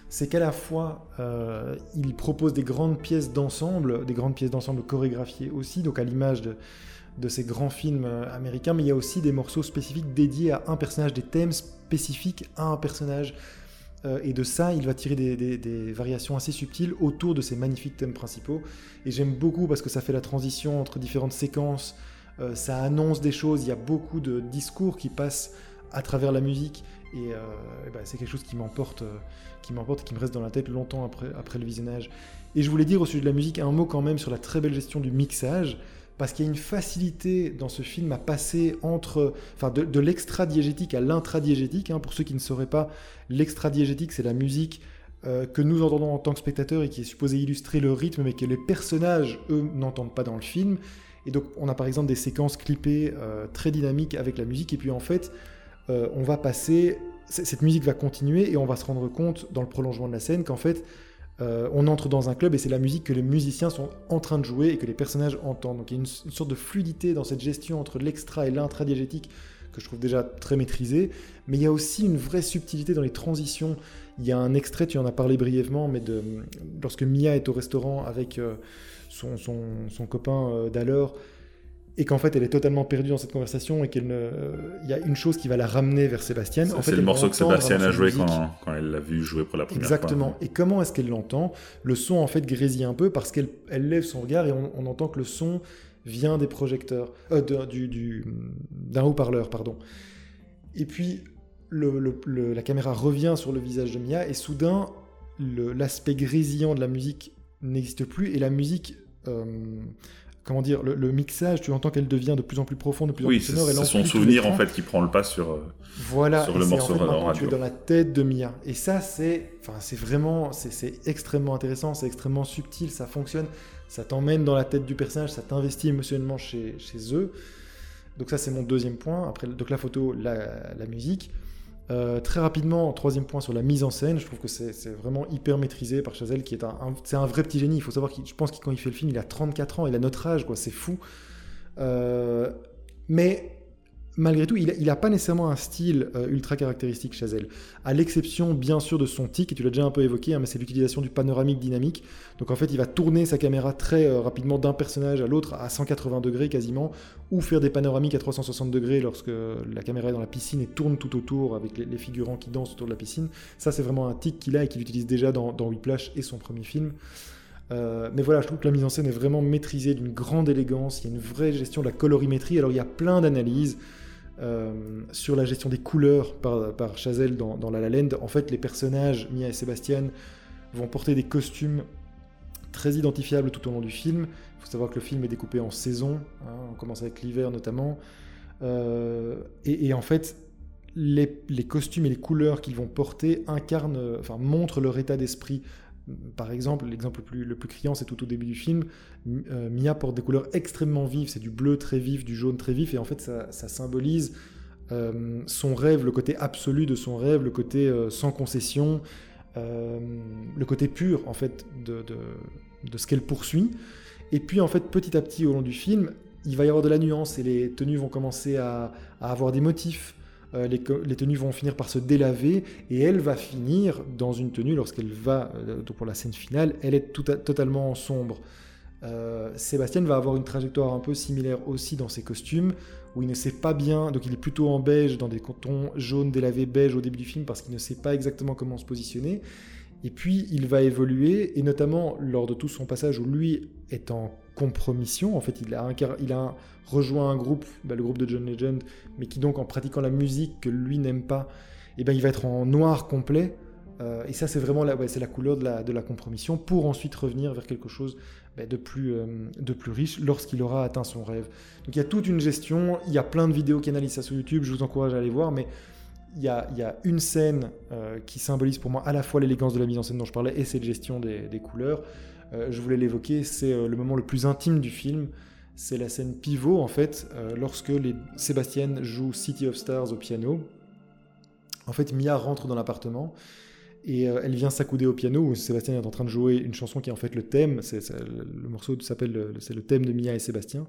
S2: c'est qu'à la fois, euh, il propose des grandes pièces d'ensemble, des grandes pièces d'ensemble chorégraphiées aussi, donc à l'image de, de ces grands films américains, mais il y a aussi des morceaux spécifiques dédiés à un personnage, des thèmes spécifiques à un personnage. Euh, et de ça, il va tirer des, variations assez subtiles autour de ces magnifiques thèmes principaux. Et j'aime beaucoup parce que ça fait la transition entre différentes séquences, euh, ça annonce des choses, il y a beaucoup de discours qui passent à travers la musique. Et, euh, ben, c'est quelque chose qui m'emporte, qui m'emporte, qui me reste dans la tête longtemps après, après le visionnage. Et je voulais dire au sujet de la musique un mot quand même sur la très belle gestion du mixage parce qu'il y a une facilité dans ce film à passer entre, enfin, de, l'extra-diégétique à l'intra-diégétique. Hein. Pour ceux qui ne sauraient pas, l'extra-diégétique, c'est la musique euh, que nous entendons en tant que spectateurs et qui est supposée illustrer le rythme, mais que les personnages, eux, n'entendent pas dans le film. Et donc, on a par exemple des séquences clippées euh, très dynamiques avec la musique, et puis en fait, euh, on va passer, cette musique va continuer, et on va se rendre compte dans le prolongement de la scène qu'en fait, euh, on entre dans un club et c'est la musique que les musiciens sont en train de jouer et que les personnages entendent. Donc il y a une, sorte de fluidité dans cette gestion entre l'extra et l'intra-diégétique que je trouve déjà très maîtrisée. Mais il y a aussi une vraie subtilité dans les transitions. Il y a un extrait, tu en as parlé brièvement, mais lorsque Mia est au restaurant avec euh, son, son, copain euh, d'alors, et qu'en fait elle est totalement perdue dans cette conversation et qu'il y a une chose qui va la ramener vers Sébastien.
S1: C'est le morceau que Sébastien a joué quand, quand, elle l'a vu jouer pour la première
S2: fois. Exactement. Et comment est-ce qu'elle l'entend? Le son en fait grésille un peu parce qu'elle elle lève son regard et on, entend que le son vient des projecteurs, euh, du, d'un haut-parleur, pardon. Et puis le, la caméra revient sur le visage de Mia et soudain l'aspect grésillant de la musique n'existe plus et la musique euh, comment dire, le, mixage, tu entends qu'elle devient de plus en plus profonde, de plus en plus sonore.
S1: c'est son souvenir en fait qui prend le pas sur, euh,
S2: voilà,
S1: sur le morceau
S2: en fait, Tu es dans la tête de Mia. Et ça, c'est, enfin, c'est vraiment, c'est extrêmement intéressant, c'est extrêmement subtil, ça fonctionne, ça t'emmène dans la tête du personnage, ça t'investit émotionnellement chez, chez eux. Donc ça, c'est mon deuxième point. Après, donc la photo, la, la musique. Euh, très rapidement, troisième point sur la mise en scène, je trouve que c'est vraiment hyper maîtrisé par Chazelle, qui est un, c'est un vrai petit génie. Il faut savoir qu'il, je pense que quand il fait le film, il a 34 ans, il a notre âge, quoi. C'est fou. Euh, mais malgré tout, il n'a pas nécessairement un style euh, ultra caractéristique Chazelle. À l'exception, bien sûr, de son tic, et tu l'as déjà un peu évoqué, hein, mais c'est l'utilisation du panoramique dynamique. Donc en fait, il va tourner sa caméra très euh, rapidement d'un personnage à l'autre à 180 degrés quasiment, ou faire des panoramiques à 360 degrés lorsque la caméra est dans la piscine et tourne tout autour avec les, figurants qui dansent autour de la piscine. Ça, c'est vraiment un tic qu'il a et qu'il utilise déjà dans, dans Whiplash et son premier film. Euh, mais voilà, je trouve que la mise en scène est vraiment maîtrisée d'une grande élégance. Il y a une vraie gestion de la colorimétrie. Alors il y a plein d'analyses. Euh, sur la gestion des couleurs par, Chazelle dans, La La Land. En fait, les personnages, Mia et Sébastien, vont porter des costumes très identifiables tout au long du film. Il faut savoir que le film est découpé en saisons, hein, on commence avec l'hiver notamment. Euh, et, en fait, les, costumes et les couleurs qu'ils vont porter incarnent, enfin, montrent leur état d'esprit. Par exemple, l'exemple le plus, criant, c'est tout au début du film. Euh, Mia porte des couleurs extrêmement vives, c'est du bleu très vif, du jaune très vif, et en fait, ça, symbolise euh, son rêve, le côté absolu de son rêve, le côté sans concession, le côté pur, en fait, de, de ce qu'elle poursuit. Et puis, en fait, petit à petit, au long du film, il va y avoir de la nuance et les tenues vont commencer à, avoir des motifs. Euh, les, tenues vont finir par se délaver et elle va finir dans une tenue lorsqu'elle va euh, pour la scène finale, elle est tout totalement sombre. Euh, Sébastien va avoir une trajectoire un peu similaire aussi dans ses costumes où il ne sait pas bien, donc il est plutôt en beige dans des tons jaunes délavés beige au début du film parce qu'il ne sait pas exactement comment se positionner. Et puis il va évoluer, et notamment lors de tout son passage où lui est en compromission, en fait il a, il a rejoint un groupe, bah, le groupe de John Legend, mais qui donc en pratiquant la musique que lui n'aime pas, eh ben il va être en noir complet. Euh, et ça c'est vraiment la, ouais, c'est la couleur de la, de la compromission pour ensuite revenir vers quelque chose bah, de, plus, euh, de plus riche lorsqu'il aura atteint son rêve. Donc il y a toute une gestion, il y a plein de vidéos qui analysent ça sur YouTube, je vous encourage à aller voir, mais il y, a, une scène euh, qui symbolise pour moi à la fois l'élégance de la mise en scène dont je parlais et cette gestion des, couleurs. Euh, je voulais l'évoquer, c'est euh, le moment le plus intime du film. C'est la scène pivot en fait, lorsque Sébastien joue City of Stars au piano. En fait, Mia rentre dans l'appartement et elle vient s'accouder au piano où Sébastien est en train de jouer une chanson qui est en fait le thème. C'est, le morceau s'appelle c'est le thème de Mia et Sébastien.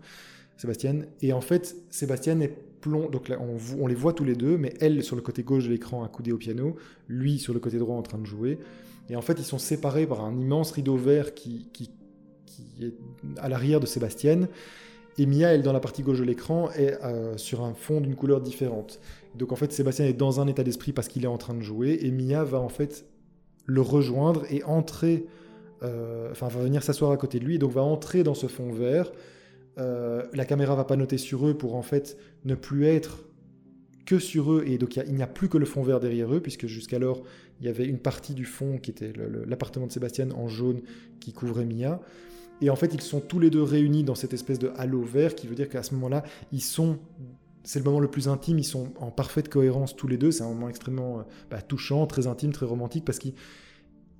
S2: Sébastien. Et en fait, Sébastien est Donc là, on, les voit tous les deux, mais elle sur le côté gauche de l'écran accoudée au piano, lui sur le côté droit en train de jouer. Et en fait, ils sont séparés par un immense rideau vert qui, qui, est à l'arrière de Sébastien. Et Mia, elle, dans la partie gauche de l'écran, est euh, sur un fond d'une couleur différente. Donc en fait, Sébastien est dans un état d'esprit parce qu'il est en train de jouer, et Mia va en fait le rejoindre et entrer, euh, enfin va venir s'asseoir à côté de lui, et donc va entrer dans ce fond vert euh, la caméra va pas noter sur eux pour en fait ne plus être que sur eux. Et donc il n'y a, plus que le fond vert derrière eux puisque jusqu'alors il y avait une partie du fond qui était l'appartement de Sébastien en jaune qui couvrait Mia. Et en fait ils sont tous les deux réunis dans cette espèce de halo vert qui veut dire qu'à ce moment-là ils sont c'est le moment le plus intime ils sont en parfaite cohérence tous les deux. C'est un moment extrêmement euh, bah, touchant très intime très romantique parce qu'ils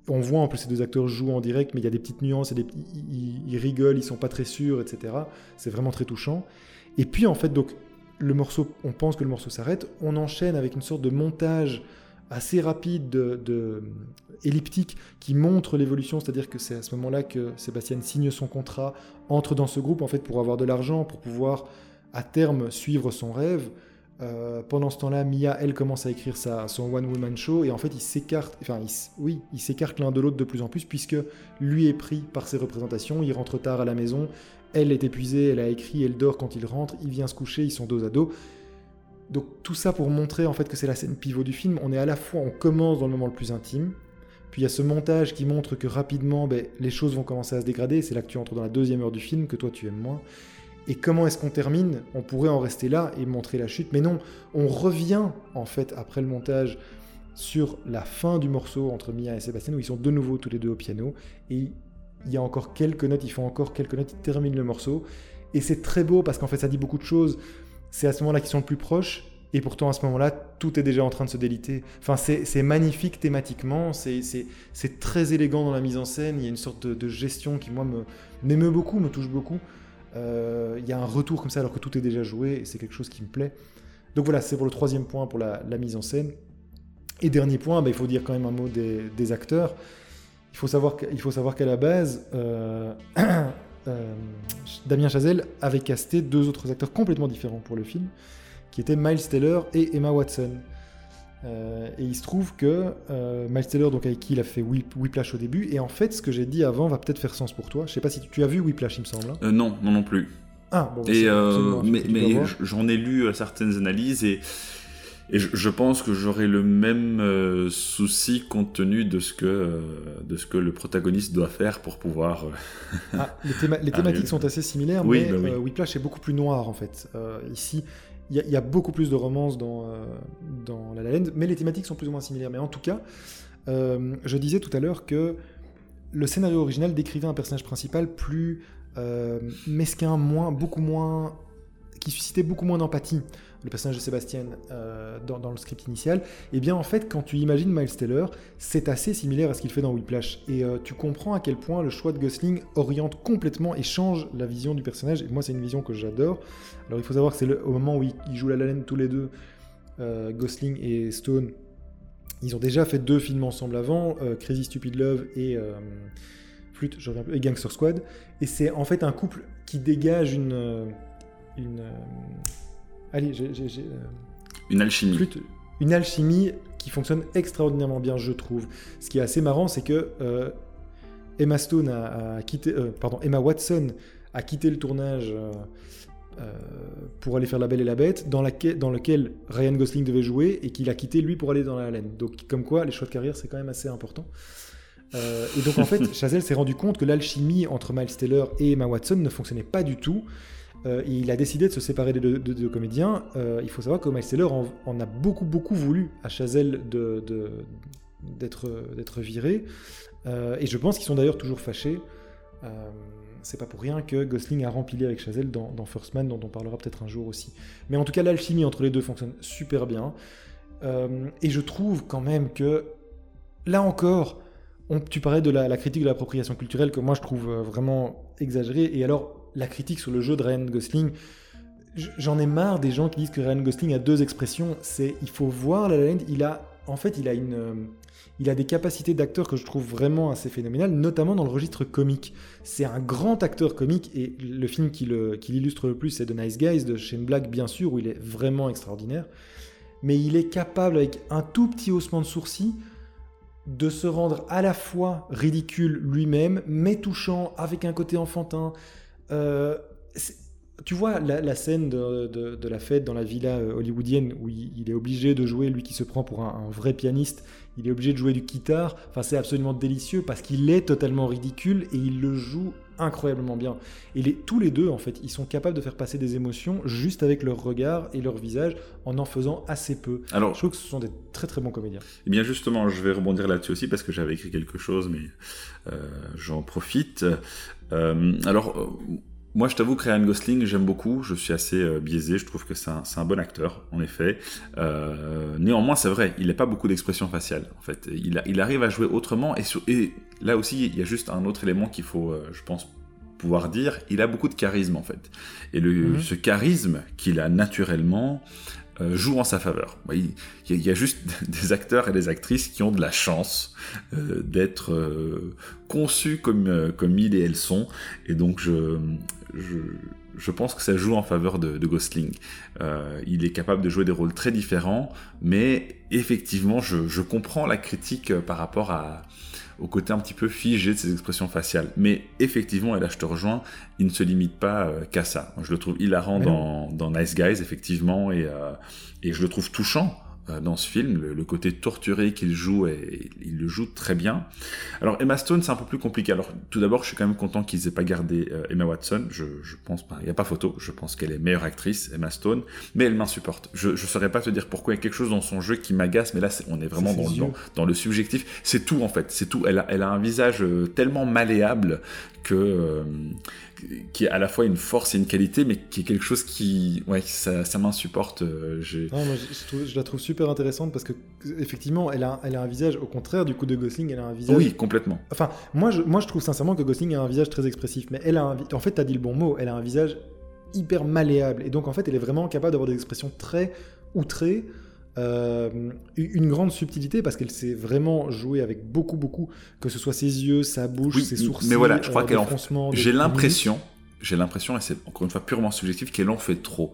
S2: on voit en plus ces deux acteurs jouent en direct, mais il y a des petites nuances, et ils, rigolent, ils sont pas très sûrs, etc. C'est vraiment très touchant. Et puis en fait, donc le morceau, on pense que le morceau s'arrête, on enchaîne avec une sorte de montage assez rapide, de, elliptique, qui montre l'évolution, c'est-à-dire que c'est à ce moment-là que Sébastien signe son contrat, entre dans ce groupe en fait pour avoir de l'argent, pour pouvoir à terme suivre son rêve. Euh, pendant ce temps-là, Mia, elle commence à écrire son One Woman Show et en fait, ils s'écartent, enfin, oui, ils s'écartent l'un de l'autre de plus en plus puisque lui est pris par ses représentations, il rentre tard à la maison, elle est épuisée, elle a écrit, elle dort quand il rentre, il vient se coucher, ils sont dos à dos. Donc tout ça pour montrer en fait que c'est la scène pivot du film. On est à la fois, on commence dans le moment le plus intime, puis il y a ce montage qui montre que rapidement, ben, les choses vont commencer à se dégrader. C'est là que tu entres dans la deuxième heure du film que toi tu aimes moins. Et comment est-ce qu'on termine On pourrait en rester là et montrer la chute, mais non, on revient en fait après le montage sur la fin du morceau entre Mia et Sébastien où ils sont de nouveau tous les deux au piano et il y a encore quelques notes, ils font encore quelques notes, ils terminent le morceau et c'est très beau parce qu'en fait ça dit beaucoup de choses. C'est à ce moment-là qu'ils sont le plus proches et pourtant à ce moment-là tout est déjà en train de se déliter. Enfin c'est magnifique thématiquement, c'est très élégant dans la mise en scène, il y a une sorte de, de gestion qui moi m'émeut beaucoup, me touche beaucoup. Euh, il y a un retour comme ça alors que tout est déjà joué et c'est quelque chose qui me plaît. Donc voilà, c'est pour le troisième point pour la, mise en scène. Et dernier point, bah, il faut dire quand même un mot des, acteurs. Il faut savoir, savoir qu'à la base, euh, euh, Damien Chazelle avait casté deux autres acteurs complètement différents pour le film, qui étaient Miles Taylor et Emma Watson. Euh, et il se trouve que euh, Miles Taylor, donc avec qui il a fait Whiplash au début, et en fait, ce que j'ai dit avant va peut-être faire sens pour toi. Je sais pas si tu, as vu Whiplash, il me semble. Hein.
S1: Euh, non, non, non plus.
S2: Ah, bon,
S1: et, mais, mais j'en ai lu certaines analyses et, et je, pense que j'aurai le même souci compte tenu de ce, que, de ce que le protagoniste doit faire pour pouvoir.
S2: ah, les, thématiques sont assez similaires, mais bah Whiplash est beaucoup plus noir en fait. ici, il y, a beaucoup plus de romances dans, euh, La La mais les thématiques sont plus ou moins similaires. Mais en tout cas, je disais tout à l'heure que le scénario original décrivait un personnage principal plus mesquin, moins, beaucoup moins, qui suscitait beaucoup moins d'empathie le personnage de Sébastien euh, dans, le script initial, eh bien en fait quand tu imagines Miles Taylor, c'est assez similaire à ce qu'il fait dans Whiplash. Et euh, tu comprends à quel point le choix de Gosling oriente complètement et change la vision du personnage. Et moi c'est une vision que j'adore. Alors il faut savoir que c'est au moment où ils, jouent la laine tous les deux, euh, Gosling et Stone, ils ont déjà fait deux films ensemble avant, Crazy Stupid Love et Flute, je reviens plus, et Gangster Squad. Et c'est en fait un couple qui dégage une Allez, j'ai. Euh,
S1: une alchimie.
S2: une alchimie qui fonctionne extraordinairement bien, je trouve. Ce qui est assez marrant, c'est que euh, Emma Stone a, quitté. Euh, pardon, Emma Watson a quitté le tournage. pour aller faire La Belle et la Bête, dans, dans lequel Ryan Gosling devait jouer et qu'il a quitté lui pour aller dans la laine. Donc, comme quoi, les choix de carrière, c'est quand même assez important. et donc, en fait, Chazelle s'est rendu compte que l'alchimie entre Miles Taylor et Emma Watson ne fonctionnait pas du tout. Euh, il a décidé de se séparer des deux, comédiens. Euh, il faut savoir que Miles Taylor en, a beaucoup, beaucoup voulu à Chazelle d'être viré. Euh, et je pense qu'ils sont d'ailleurs toujours fâchés. c'est pas pour rien que Gosling a rempli avec Chazelle dans, First Man, dont on parlera peut-être un jour aussi. Mais en tout cas, l'alchimie entre les deux fonctionne super bien. et je trouve quand même que, là encore, tu parlais de la, la critique de l'appropriation culturelle que moi je trouve vraiment exagérée. Et alors, la critique sur le jeu de Ryan Gosling, j'en ai marre des gens qui disent que Ryan Gosling a deux expressions. C'est il faut voir La La Land. Il a en fait il a une euh, il a des capacités d'acteur que je trouve vraiment assez phénoménales, notamment dans le registre comique. C'est un grand acteur comique et le film qui l'illustre le, plus, c'est The Nice Guys de Shane Black, bien sûr, où il est vraiment extraordinaire. Mais il est capable, avec un tout petit haussement de sourcil, de se rendre à la fois ridicule lui-même, mais touchant, avec un côté enfantin. Euh, tu vois la, scène de, la fête dans la villa euh, hollywoodienne où il, est obligé de jouer, lui qui se prend pour un, vrai pianiste, il est obligé de jouer du guitare. Enfin, c'est absolument délicieux parce qu'il est totalement ridicule et il le joue incroyablement bien. Et les, tous les deux, en fait, ils sont capables de faire passer des émotions juste avec leur regard et leur visage en en faisant assez peu. Alors, je trouve que ce sont des très très bons comédiens.
S1: Eh bien, justement, je vais rebondir là-dessus aussi parce que j'avais écrit quelque chose, mais euh, j'en profite. Alors moi, je t'avoue que Ryan Gosling, j'aime beaucoup. Je suis assez euh, biaisé. Je trouve que c'est un, bon acteur, en effet. Euh, néanmoins, c'est vrai, il n'a pas beaucoup d'expression faciale. En fait, il, il, arrive à jouer autrement. Et, et, là aussi, il y a juste un autre élément qu'il faut, euh, je pense, pouvoir dire. Il a beaucoup de charisme, en fait. Et le, mhm. ce charisme qu'il a naturellement, euh, joue en sa faveur. Il y, a juste des acteurs et des actrices qui ont de la chance euh, d'être euh, conçus comme, comme ils et elles sont, et donc je, je, pense que ça joue en faveur de, de Gosling. il est capable de jouer des rôles très différents, mais effectivement, je, je comprends la critique par rapport à, au côté un petit peu figé de ses expressions faciales. Mais effectivement, et là je te rejoins, il ne se limite pas euh, qu'à ça. je le trouve hilarant dans, dans, Nice Guys, effectivement, et, euh, et je le trouve touchant euh, dans ce film, le, côté torturé qu'il joue, et, il le joue très bien. Alors Emma Stone, c'est un peu plus compliqué. Alors tout d'abord, je suis quand même content qu'ils aient pas gardé euh, Emma Watson. Je, je pense pas, il n'y a pas photo. Je pense qu'elle est meilleure actrice, Emma Stone, mais elle m'insupporte. Je ne saurais pas te dire pourquoi il y a quelque chose dans son jeu qui m'agace, mais là, on est vraiment dans, dans, dans, le subjectif. C'est tout en fait, c'est tout. Elle a, elle a un visage euh, tellement malléable que qui est à la fois une force et une qualité, mais qui est quelque chose qui, ouais, ça, ça m'insupporte.
S2: Euh, non, moi, je, la trouve super intéressante parce que effectivement, elle a, elle a un visage, au contraire du coup de Gosling, elle a un visage.
S1: Oui, complètement.
S2: Enfin, moi, je, moi, je trouve sincèrement que Gosling a un visage très expressif, mais elle a, un, en fait, as dit le bon mot, elle a un visage hyper malléable, et donc en fait, elle est vraiment capable d'avoir des expressions très outrées. Euh, une grande subtilité parce qu'elle sait vraiment jouer avec beaucoup, beaucoup, que ce soit ses yeux, sa bouche, ses sourcils.
S1: Mais voilà, je crois euh, qu'elle en... J'ai l'impression, j'ai l'impression, et c'est encore une fois purement subjectif, qu'elle en fait trop.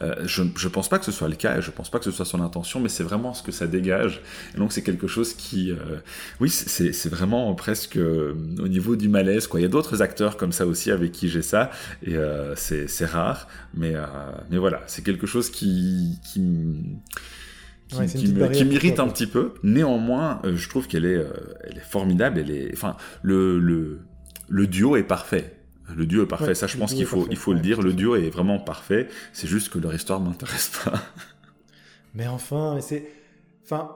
S1: Euh, je ne pense pas que ce soit le cas, et je pense pas que ce soit son intention, mais c'est vraiment ce que ça dégage. Et donc c'est quelque chose qui, oui, c'est vraiment presque au niveau du malaise. Quoi. Il y a d'autres acteurs comme ça aussi avec qui j'ai ça, et c'est rare, mais, mais voilà, c'est quelque chose qui, qui qui, m'irrite un petit peu. Néanmoins, euh, je trouve qu'elle est, euh, elle est formidable. Elle est, enfin, le, le, le duo est parfait. Le duo est parfait. ça, je pense qu'il faut, il faut le dire. Le duo est vraiment parfait. C'est juste que leur histoire m'intéresse pas.
S2: Mais enfin, c'est, enfin,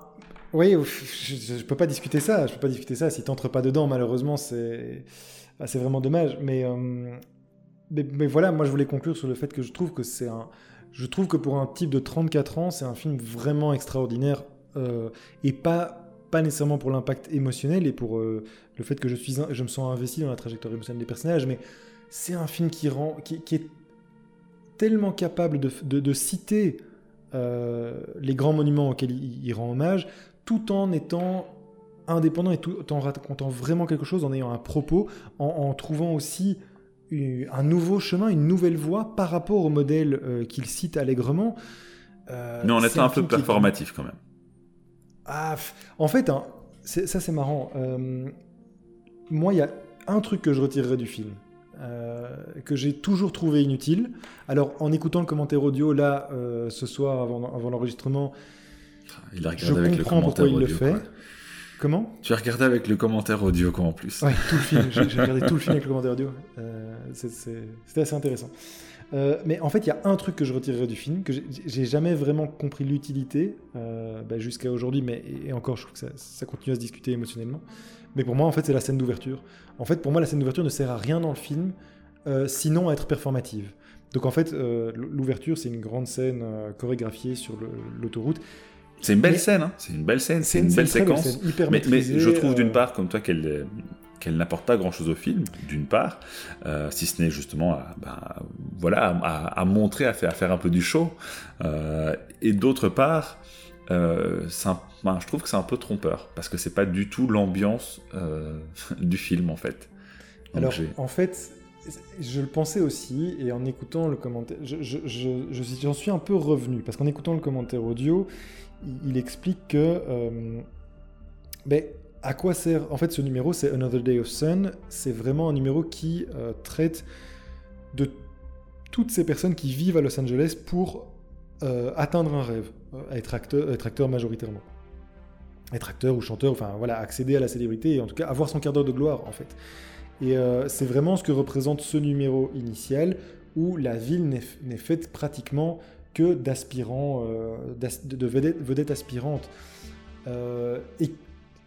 S2: Oui, je, ne peux pas discuter ça. Je peux pas discuter ça. Si t'entres pas dedans, malheureusement, c'est bah, c'est vraiment dommage. Mais, mais, mais voilà, moi je voulais conclure sur le fait que je trouve que c'est un je trouve que pour un type de 34 ans, c'est un film vraiment extraordinaire euh, et pas, pas nécessairement pour l'impact émotionnel et pour euh, le fait que je, suis, je me sens investi dans la trajectoire émotionnelle des personnages, mais c'est un film qui, rend, qui, est tellement capable de, de, citer euh, les grands monuments auxquels il, rend hommage, tout en étant indépendant et tout en racontant vraiment quelque chose, en ayant un propos, en, en trouvant aussi un nouveau chemin, une nouvelle voie par rapport au modèle euh, qu'il cite allègrement.
S1: Euh, Mais en étant un, peu performatif quand même.
S2: Ah, en fait, hein, ça c'est marrant. Euh, moi, il y a un truc que je retirerais du film. que j'ai toujours trouvé inutile. Alors, en écoutant le commentaire audio là, ce soir, avant, avant l'enregistrement, je comprends pourquoi il le fait. Comment
S1: Tu as regardé avec le commentaire audio, quoi, en plus.
S2: Ouais, tout le film. J'ai regardé tout le film avec le commentaire audio. Euh, C'était assez intéressant. Euh, mais en fait, il y a un truc que je retirerai du film, que j'ai jamais vraiment compris l'utilité euh, bah, jusqu'à aujourd'hui, mais et encore, je trouve que ça, continue à se discuter émotionnellement. Mais pour moi, en fait, c'est la scène d'ouverture. En fait, pour moi, la scène d'ouverture ne sert à rien dans le film, euh, sinon à être performative. Donc en fait, l'ouverture, c'est une grande scène chorégraphiée sur l'autoroute.
S1: C'est une belle scène, hein. c'est une belle scène, c'est une, belle séquence. mais, je trouve d'une euh, part, comme toi, qu'elle qu'elle n'apporte pas grand chose au film, d'une part, euh, si ce n'est justement à, bah, voilà, à, montrer, à faire, à faire un peu du show, euh, et d'autre part, euh, je trouve que c'est un peu trompeur, parce que c'est pas du tout l'ambiance du film en fait.
S2: Alors, en fait, je le pensais aussi, et en écoutant le commentaire, j'en je, je, suis un peu revenu, parce qu'en écoutant le commentaire audio, il, explique que. Euh, ben, à quoi sert. En fait, ce numéro, c'est Another Day of Sun. C'est vraiment un numéro qui euh, traite de toutes ces personnes qui vivent à Los Angeles pour euh, atteindre un rêve, être, acteur, être acteur majoritairement. Être acteur ou chanteur, enfin voilà, accéder à la célébrité et en tout cas avoir son quart d'heure de gloire en fait. Et c'est vraiment ce que représente ce numéro initial où la ville n'est faite pratiquement que d'aspirants, euh, de vedettes, aspirantes. Euh, et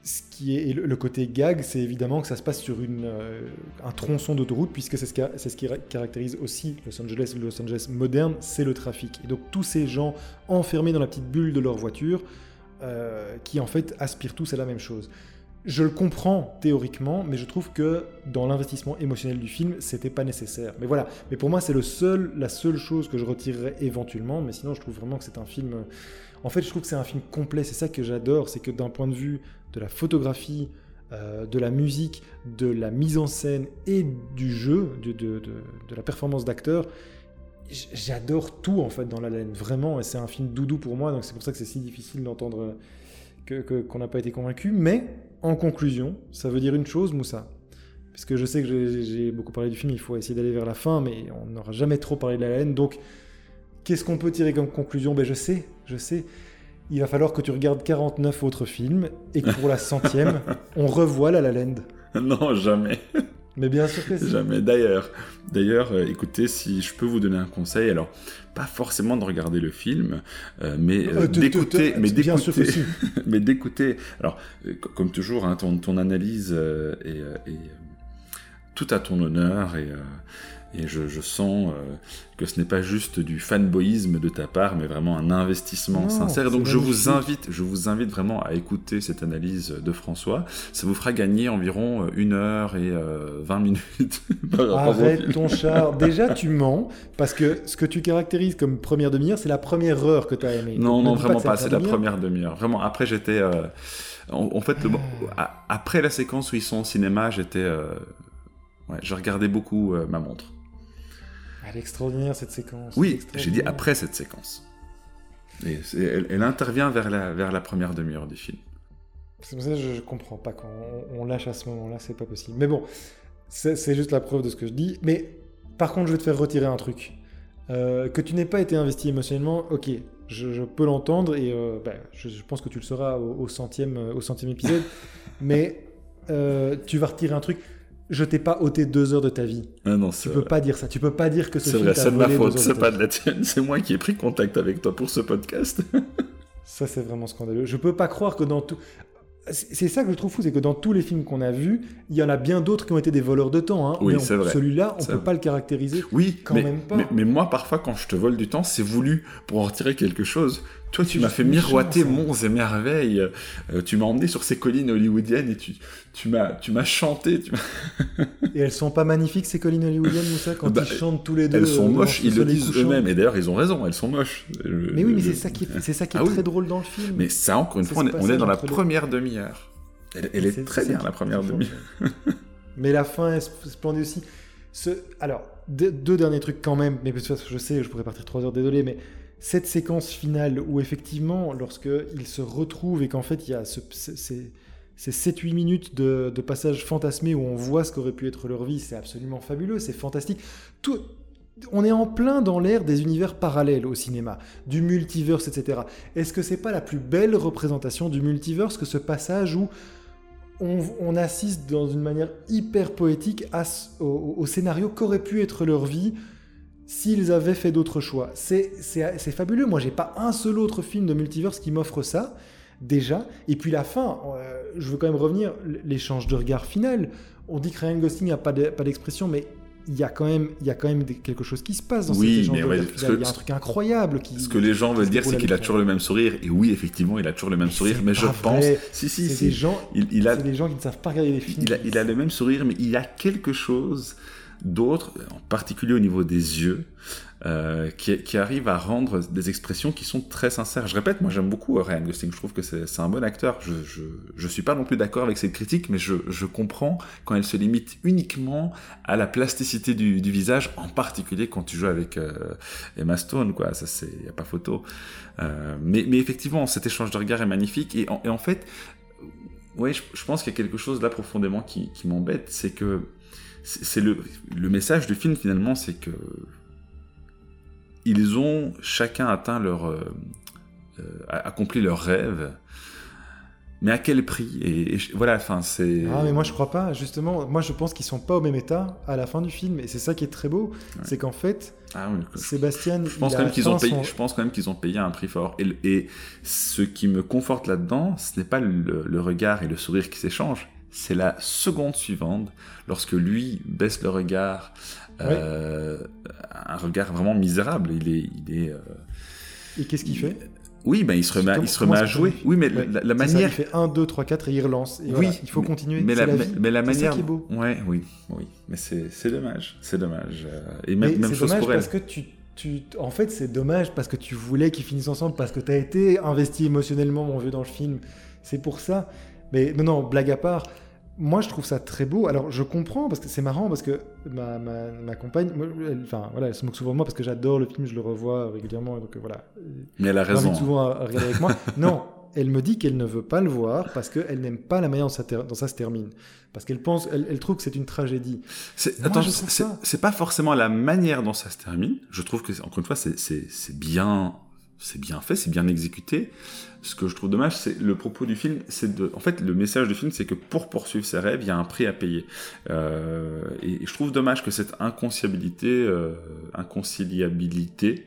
S2: ce qui est le côté gag, c'est évidemment que ça se passe sur euh, un tronçon d'autoroute, puisque c'est ce, ce, qui caractérise aussi Los Angeles, le Los Angeles moderne, c'est le trafic. Et donc tous ces gens enfermés dans la petite bulle de leur voiture, qui en fait aspirent tous à la même chose. Je le comprends théoriquement, mais je trouve que dans l'investissement émotionnel du film, c'était pas nécessaire. Mais voilà. Mais pour moi, c'est seul, la seule chose que je retirerais éventuellement. Mais sinon, je trouve vraiment que c'est un film. En fait, je trouve que c'est un film complet. C'est ça que j'adore, c'est que d'un point de vue de la photographie, euh, de la musique, de la mise en scène et du jeu, de, de, de, la performance d'acteur, j'adore tout en fait dans La Laine. Vraiment, et c'est un film doudou pour moi. Donc c'est pour ça que c'est si difficile d'entendre que qu'on n'a pas été convaincu. Mais en conclusion, ça veut dire une chose, Moussa. Puisque je sais que j'ai beaucoup parlé du film, il faut essayer d'aller vers la fin, mais on n'aura jamais trop parlé de la haine. Donc, qu'est-ce qu'on peut tirer comme conclusion? Ben, je sais, je sais. Il va falloir que tu regardes 49 autres films et que pour la centième, on revoit La La Land.
S1: Non, jamais.
S2: Mais bien sûr que si.
S1: Jamais. D'ailleurs, d'ailleurs, euh, écoutez, si je peux vous donner un conseil, alors pas forcément de regarder le film, euh, mais euh, d'écouter, mais d'écouter, mais d'écouter. Alors, comme toujours, hein, ton, ton analyse est, est, tout à ton honneur et et je, sens euh, que ce n'est pas juste du fanboyisme de ta part, mais vraiment un investissement sincère. Donc je vous invite, je vous invite vraiment à écouter cette analyse de François. Ça vous fera gagner environ euh, une heure et euh, vingt 20 minutes.
S2: Arrête ton char. Déjà tu mens parce que ce que tu caractérises comme première demi-heure, c'est la première heure que tu as aimé.
S1: Non, non, vraiment pas. C'est la première demi-heure. Vraiment. Après j'étais, en, fait, ah. après la séquence où ils sont au cinéma, j'étais, ouais, je regardais beaucoup ma montre.
S2: Elle est extraordinaire cette séquence.
S1: Oui, j'ai dit après cette séquence. Et elle, intervient vers la, vers la première demi-heure du film.
S2: C'est pour ça que je, ne comprends pas quand on, lâche à ce moment-là, c'est pas possible. Mais bon, c'est juste la preuve de ce que je dis. Mais par contre, je vais te faire retirer un truc. Euh, que tu n'aies pas été investi émotionnellement, ok, je, peux l'entendre et euh, ben, je, pense que tu le seras au, centième, au centième épisode. mais euh, tu vas retirer un truc je t'ai pas ôté deux heures de ta vie.
S1: Ah non,
S2: tu peux pas dire ça. Tu peux pas dire que ce
S1: C'est vrai, c'est de ma faute, c'est pas de la tienne. C'est moi qui ai pris contact avec toi pour ce podcast.
S2: Ça, c'est vraiment scandaleux. Je peux pas croire que dans tout. C'est ça que je trouve fou, c'est que dans tous les films qu'on a vus, il y en a bien d'autres qui ont été des voleurs de temps. Hein.
S1: Oui, c'est vrai.
S2: Celui-là, on peut
S1: vrai.
S2: pas le caractériser.
S1: Oui,
S2: Quand
S1: mais,
S2: même pas.
S1: mais, mais moi, parfois, quand je te vole du temps, c'est voulu pour en retirer quelque chose. Toi, tu m'as fait miroiter monts et merveilles. Euh, tu m'as emmené sur ces collines hollywoodiennes et tu, tu m'as, tu m'as chanté. Tu
S2: Et elles sont pas magnifiques, ces collines hollywoodiennes, Moussa, quand
S1: Bah,
S2: ils chantent tous les deux.
S1: Elles sont
S2: euh,
S1: moches, ils le disent eux-mêmes. Et d'ailleurs, ils ont raison, elles sont moches.
S2: Mais oui, mais c'est ça qui est, c'est ça qui est
S1: Ah oui.
S2: très drôle dans le film.
S1: Mais ça, encore une fois, on est, on est
S2: passage
S1: dans la
S2: les-
S1: première demi-heure. Elle, est, très bien, la première demi-heure.
S2: Mais la fin est sp- splendide aussi. Ce... Alors, deux, deux derniers trucs quand même, mais de toute façon, je sais, je pourrais partir trois heures, désolé, mais cette séquence finale où effectivement, lorsque ils se retrouvent et qu'en fait, il y a ce, ce- ces, ces 7-8 minutes de, passage fantasmé où on voit ce qu'aurait pu être leur vie, c'est absolument fabuleux, c'est fantastique. Tout... On est en plein dans l'ère des univers parallèles au cinéma, du multiverse, etc. Est-ce que c'est pas la plus belle représentation du multiverse que ce passage où on, assiste dans une manière hyper poétique au scénario qu'aurait pu être leur vie s'ils avaient fait d'autres choix. C'est fabuleux. Moi, j'ai pas un seul autre film de multiverse qui m'offre ça, déjà. Et puis la fin, euh, je veux quand même revenir, l'échange de regard final. On dit que Ryan Gosling n'a pas de- pas d'expression, mais il y a quand même, il y a quand même des- quelque chose qui se passe dans
S1: Oui,
S2: cet
S1: mais
S2: de
S1: ouais, que-
S2: Il y a un truc incroyable qui...
S1: Ce que les gens veulent dire, c'est qu'il a toujours le même sourire. Et oui, effectivement, il a toujours le même
S2: Mais
S1: sourire. Mais je pense. Si, si,
S2: des gens,
S1: Il, il a,
S2: des gens qui ne savent pas regarder les films.
S1: il, a, il a le même sourire, mais il y a quelque chose d'autre, en particulier au niveau des yeux, euh, qui, qui arrive à rendre des expressions qui sont très sincères. Je répète, moi j'aime beaucoup euh, Ryan Gosling, je trouve que c'est un bon acteur. Je, je, je suis pas non plus d'accord avec cette critique, mais je, je comprends quand elle se limite uniquement à la plasticité du, visage, en particulier quand tu joues avec euh, Emma Stone, quoi. Ça, c'est y a pas photo. Mais, mais effectivement, cet échange de regards est magnifique, et en, et en fait, ouais, je pense qu'il y a quelque chose là profondément qui, qui m'embête, c'est que c'est le, le message du film finalement, c'est que ils ont chacun atteint leur euh, euh, accompli leur rêve, mais à quel prix? Et, voilà, enfin c'est.
S2: Ah mais moi je crois pas, justement, moi je pense qu'ils sont pas au même état à la fin du film, et c'est ça qui est très beau, c'est qu'en fait,
S1: Ah oui,
S2: Sébastien,
S1: Je pense quand même qu'ils ont payé.
S2: son-
S1: Je pense quand même qu'ils ont payé un prix fort. Et, ce qui me conforte là-dedans, ce n'est pas le, le regard et le sourire qui s'échangent. C'est la seconde suivante, lorsque lui baisse le regard, euh, un regard vraiment misérable. Il est, il est. euh,
S2: Et qu'est-ce qu'il fait?
S1: Oui, ben il se remet, il se remet
S2: comment
S1: à jouer. Oui, mais
S2: Ouais,
S1: la, la
S2: C'est ça,
S1: manière.
S2: il fait 1, 2, 3, 4 et il relance. Et
S1: oui,
S2: voilà, il faut
S1: mais-
S2: continuer.
S1: Mais la,
S2: la
S1: mais-
S2: vie.
S1: mais la
S2: C'est ça
S1: manière.
S2: qui est beau.
S1: Ouais, oui, oui. Mais c'est c'est dommage. C'est dommage. Euh, Et
S2: Mais
S1: même, même
S2: c'est
S1: chose
S2: dommage
S1: pour elle.
S2: parce que tu, tu, en fait, c'est dommage parce que tu voulais qu'ils finissent ensemble, parce que tu as été investi émotionnellement, mon vieux, dans le film. C'est pour ça. Mais non, non, blague à part. Moi, je trouve ça très beau. Alors, je comprends parce que c'est marrant parce que ma, ma, ma compagne, moi, elle, enfin voilà, elle se moque souvent de moi parce que j'adore le film, je le revois régulièrement, donc voilà.
S1: Mais elle a
S2: Elle
S1: raison.
S2: souvent à, à regarder avec moi. Non, elle me dit qu'elle ne veut pas le voir parce qu'elle n'aime pas la manière dont ça, ter- dont ça se termine. Parce qu'elle pense, elle, elle trouve que c'est une tragédie. Moi,
S1: Attends, c'est pas forcément la manière dont ça se termine. Je trouve que, encore une fois, c'est bien, c'est bien fait, c'est bien exécuté. Ce que je trouve dommage, c'est le propos du film. C'est de, en fait, le message du film, c'est que pour poursuivre ses rêves, il y a un prix à payer. Euh, et, je trouve dommage que cette inconciliabilité, euh, inconciliabilité,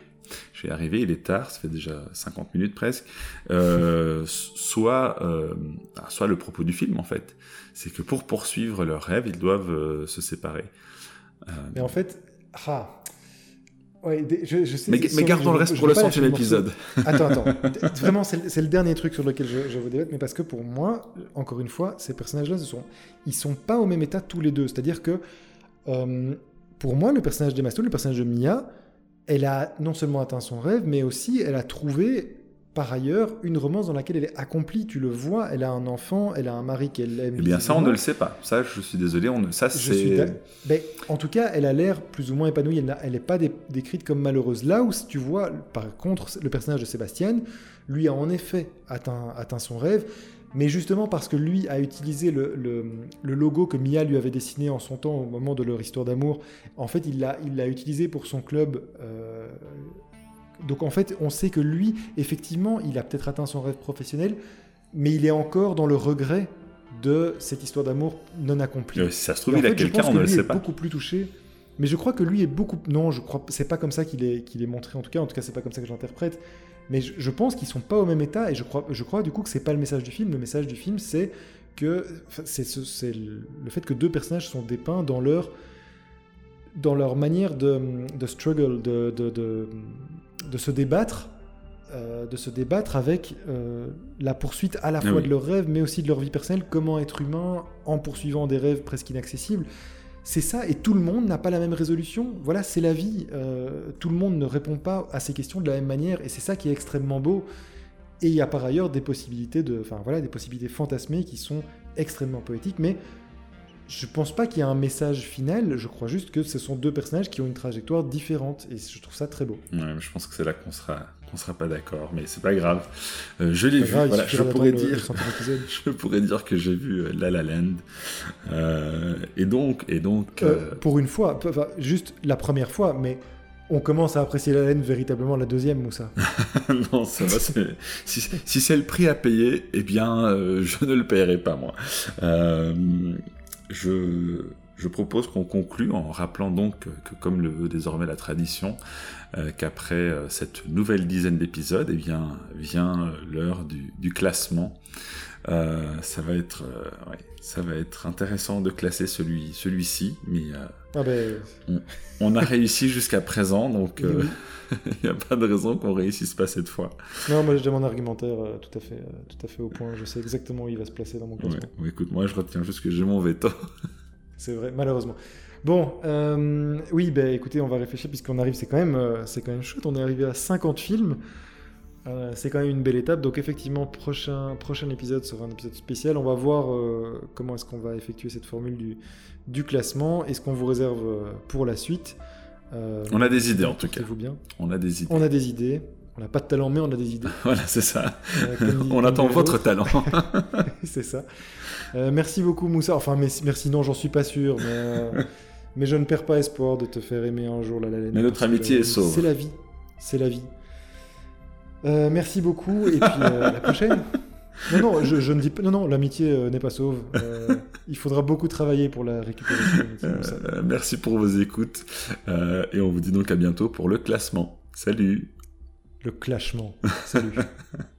S1: je vais arriver, il est tard, ça fait déjà 50 minutes presque, euh, soit, euh, soit le propos du film en fait. C'est que pour poursuivre leurs rêves, ils doivent se séparer.
S2: Mais en fait, ah. Ouais, des- je, je sais,
S1: mais, gardons le reste
S2: je
S1: pour le centième épisode.
S2: Attends, attends. Vraiment, c'est le- dernier truc sur lequel je, veux débattre, mais parce que pour moi, encore une fois, ces personnages-là, sont, ils sont pas au même état tous les deux. C'est-à-dire que, euh, pour moi, le personnage d'Emma Stone, le personnage de Mia, elle a non seulement atteint son rêve, mais aussi elle a trouvé, par ailleurs, une romance dans laquelle elle est accomplie. Tu le vois, elle a un enfant, elle a un mari qu'elle aime.
S1: Eh bien, ça, on ne le sait pas. Ça, je suis désolé. On ne... Ça, c'est.
S2: Ben, en tout cas, elle a l'air plus ou moins épanouie. Elle n'est pas dé- décrite comme malheureuse. Là où, si tu vois, par contre, le personnage de Sébastien, lui a en effet atteint, atteint son rêve, mais justement parce que lui a utilisé le, le- le logo que Mia lui avait dessiné en son temps au moment de leur histoire d'amour. En fait, il l'a il l'a utilisé pour son club. euh, Donc en fait, on sait que lui, effectivement, il a peut-être atteint son rêve professionnel, mais il est encore dans le regret de cette histoire d'amour non accomplie.
S1: Si ça se trouve, il a quelqu'un, on ne le sait
S2: est
S1: pas.
S2: beaucoup plus touché. Mais je crois que lui est beaucoup. Non, je crois. C'est pas comme ça qu'il est, qu'il est montré. En tout cas, en tout cas, c'est pas comme ça que j'interprète. Mais je, je pense qu'ils sont pas au même état et je crois, je crois du coup que c'est pas le message du film. Le message du film, c'est que c'est ce- c'est le le fait que deux personnages sont dépeints dans leur dans leur manière de, de struggle, de, de, de, de se débattre, euh, de se débattre avec euh, la poursuite à la
S1: Ah
S2: fois
S1: oui.
S2: de leurs rêves, mais aussi de leur vie personnelle, comment être humain en poursuivant des rêves presque inaccessibles. C'est ça, et tout le monde n'a pas la même résolution. Voilà, c'est la vie. Euh, tout le monde ne répond pas à ces questions de la même manière, et c'est ça qui est extrêmement beau. Et il y a par ailleurs des possibilités de, enfin voilà, des possibilités fantasmées qui sont extrêmement poétiques, mais je pense pas qu'il y ait un message final. Je crois juste que ce sont deux personnages qui ont une trajectoire différente, et je trouve ça très beau.
S1: Ouais, mais je pense que c'est là qu'on sera, qu'on sera pas d'accord, mais c'est pas grave. Euh, je l'ai vu,
S2: grave, il
S1: voilà, je pourrais
S2: le-
S1: dire, je pourrais dire que j'ai vu euh, La La Land. Euh, et donc, et donc,
S2: Euh, pour une fois, enfin, juste la première fois, mais on commence à apprécier la laine véritablement la deuxième, Moussa.
S1: non, ça va. Si, si c'est le prix à payer, eh bien, euh, je ne le paierai pas moi. Euh, je, je propose qu'on conclue en rappelant donc que, comme le veut désormais la tradition, euh, qu'après euh, cette nouvelle dizaine d'épisodes, eh bien, vient euh, l'heure du, du classement. Euh, ça va être, ouais, ça va être intéressant de classer celui, celui-ci, mais
S2: Ah ben,
S1: on a réussi jusqu'à présent, donc il n'y a pas de raison qu'on réussisse pas cette fois.
S2: non, moi j'ai mon argumentaire tout à fait, tout à fait au point. Je sais exactement où il va se placer dans mon
S1: Ouais,
S2: classement.
S1: ouais, écoute, moi je retiens juste que j'ai mon veto.
S2: C'est vrai, malheureusement. Bon, euh, oui, ben écoutez, on va réfléchir puisqu'on arrive, c'est quand même, euh, c'est quand même chouette. On est arrivé à 50 films. Euh, c'est quand même une belle étape. Donc effectivement, prochain, prochain épisode sera un épisode spécial. On va voir comment est-ce qu'on va effectuer cette formule du, du classement et ce qu'on vous réserve pour la suite?
S1: On a des idées en tout cas.
S2: portez-vous bien.
S1: On a des idées.
S2: On a des idées. On n'a pas de talent, mais on a des idées.
S1: Voilà, c'est ça.
S2: Dit-
S1: On attend votre talent.
S2: c'est ça. Euh, merci beaucoup, Moussa. Enfin, mais- merci, non, j'en suis pas sûr. Mais, euh, mais je ne perds pas espoir de te faire aimer un jour la la
S1: Mais notre amitié est sauve.
S2: C'est la vie. C'est la vie. Euh, merci beaucoup. Et puis, à la prochaine. Non, non, je, je ne dis pas. Non, non, l'amitié euh, n'est pas sauve. Euh, il faudra beaucoup travailler pour la récupérer.
S1: Euh, merci pour vos écoutes. Et on vous dit donc à bientôt pour le classement. Salut
S2: Le clashement. Salut.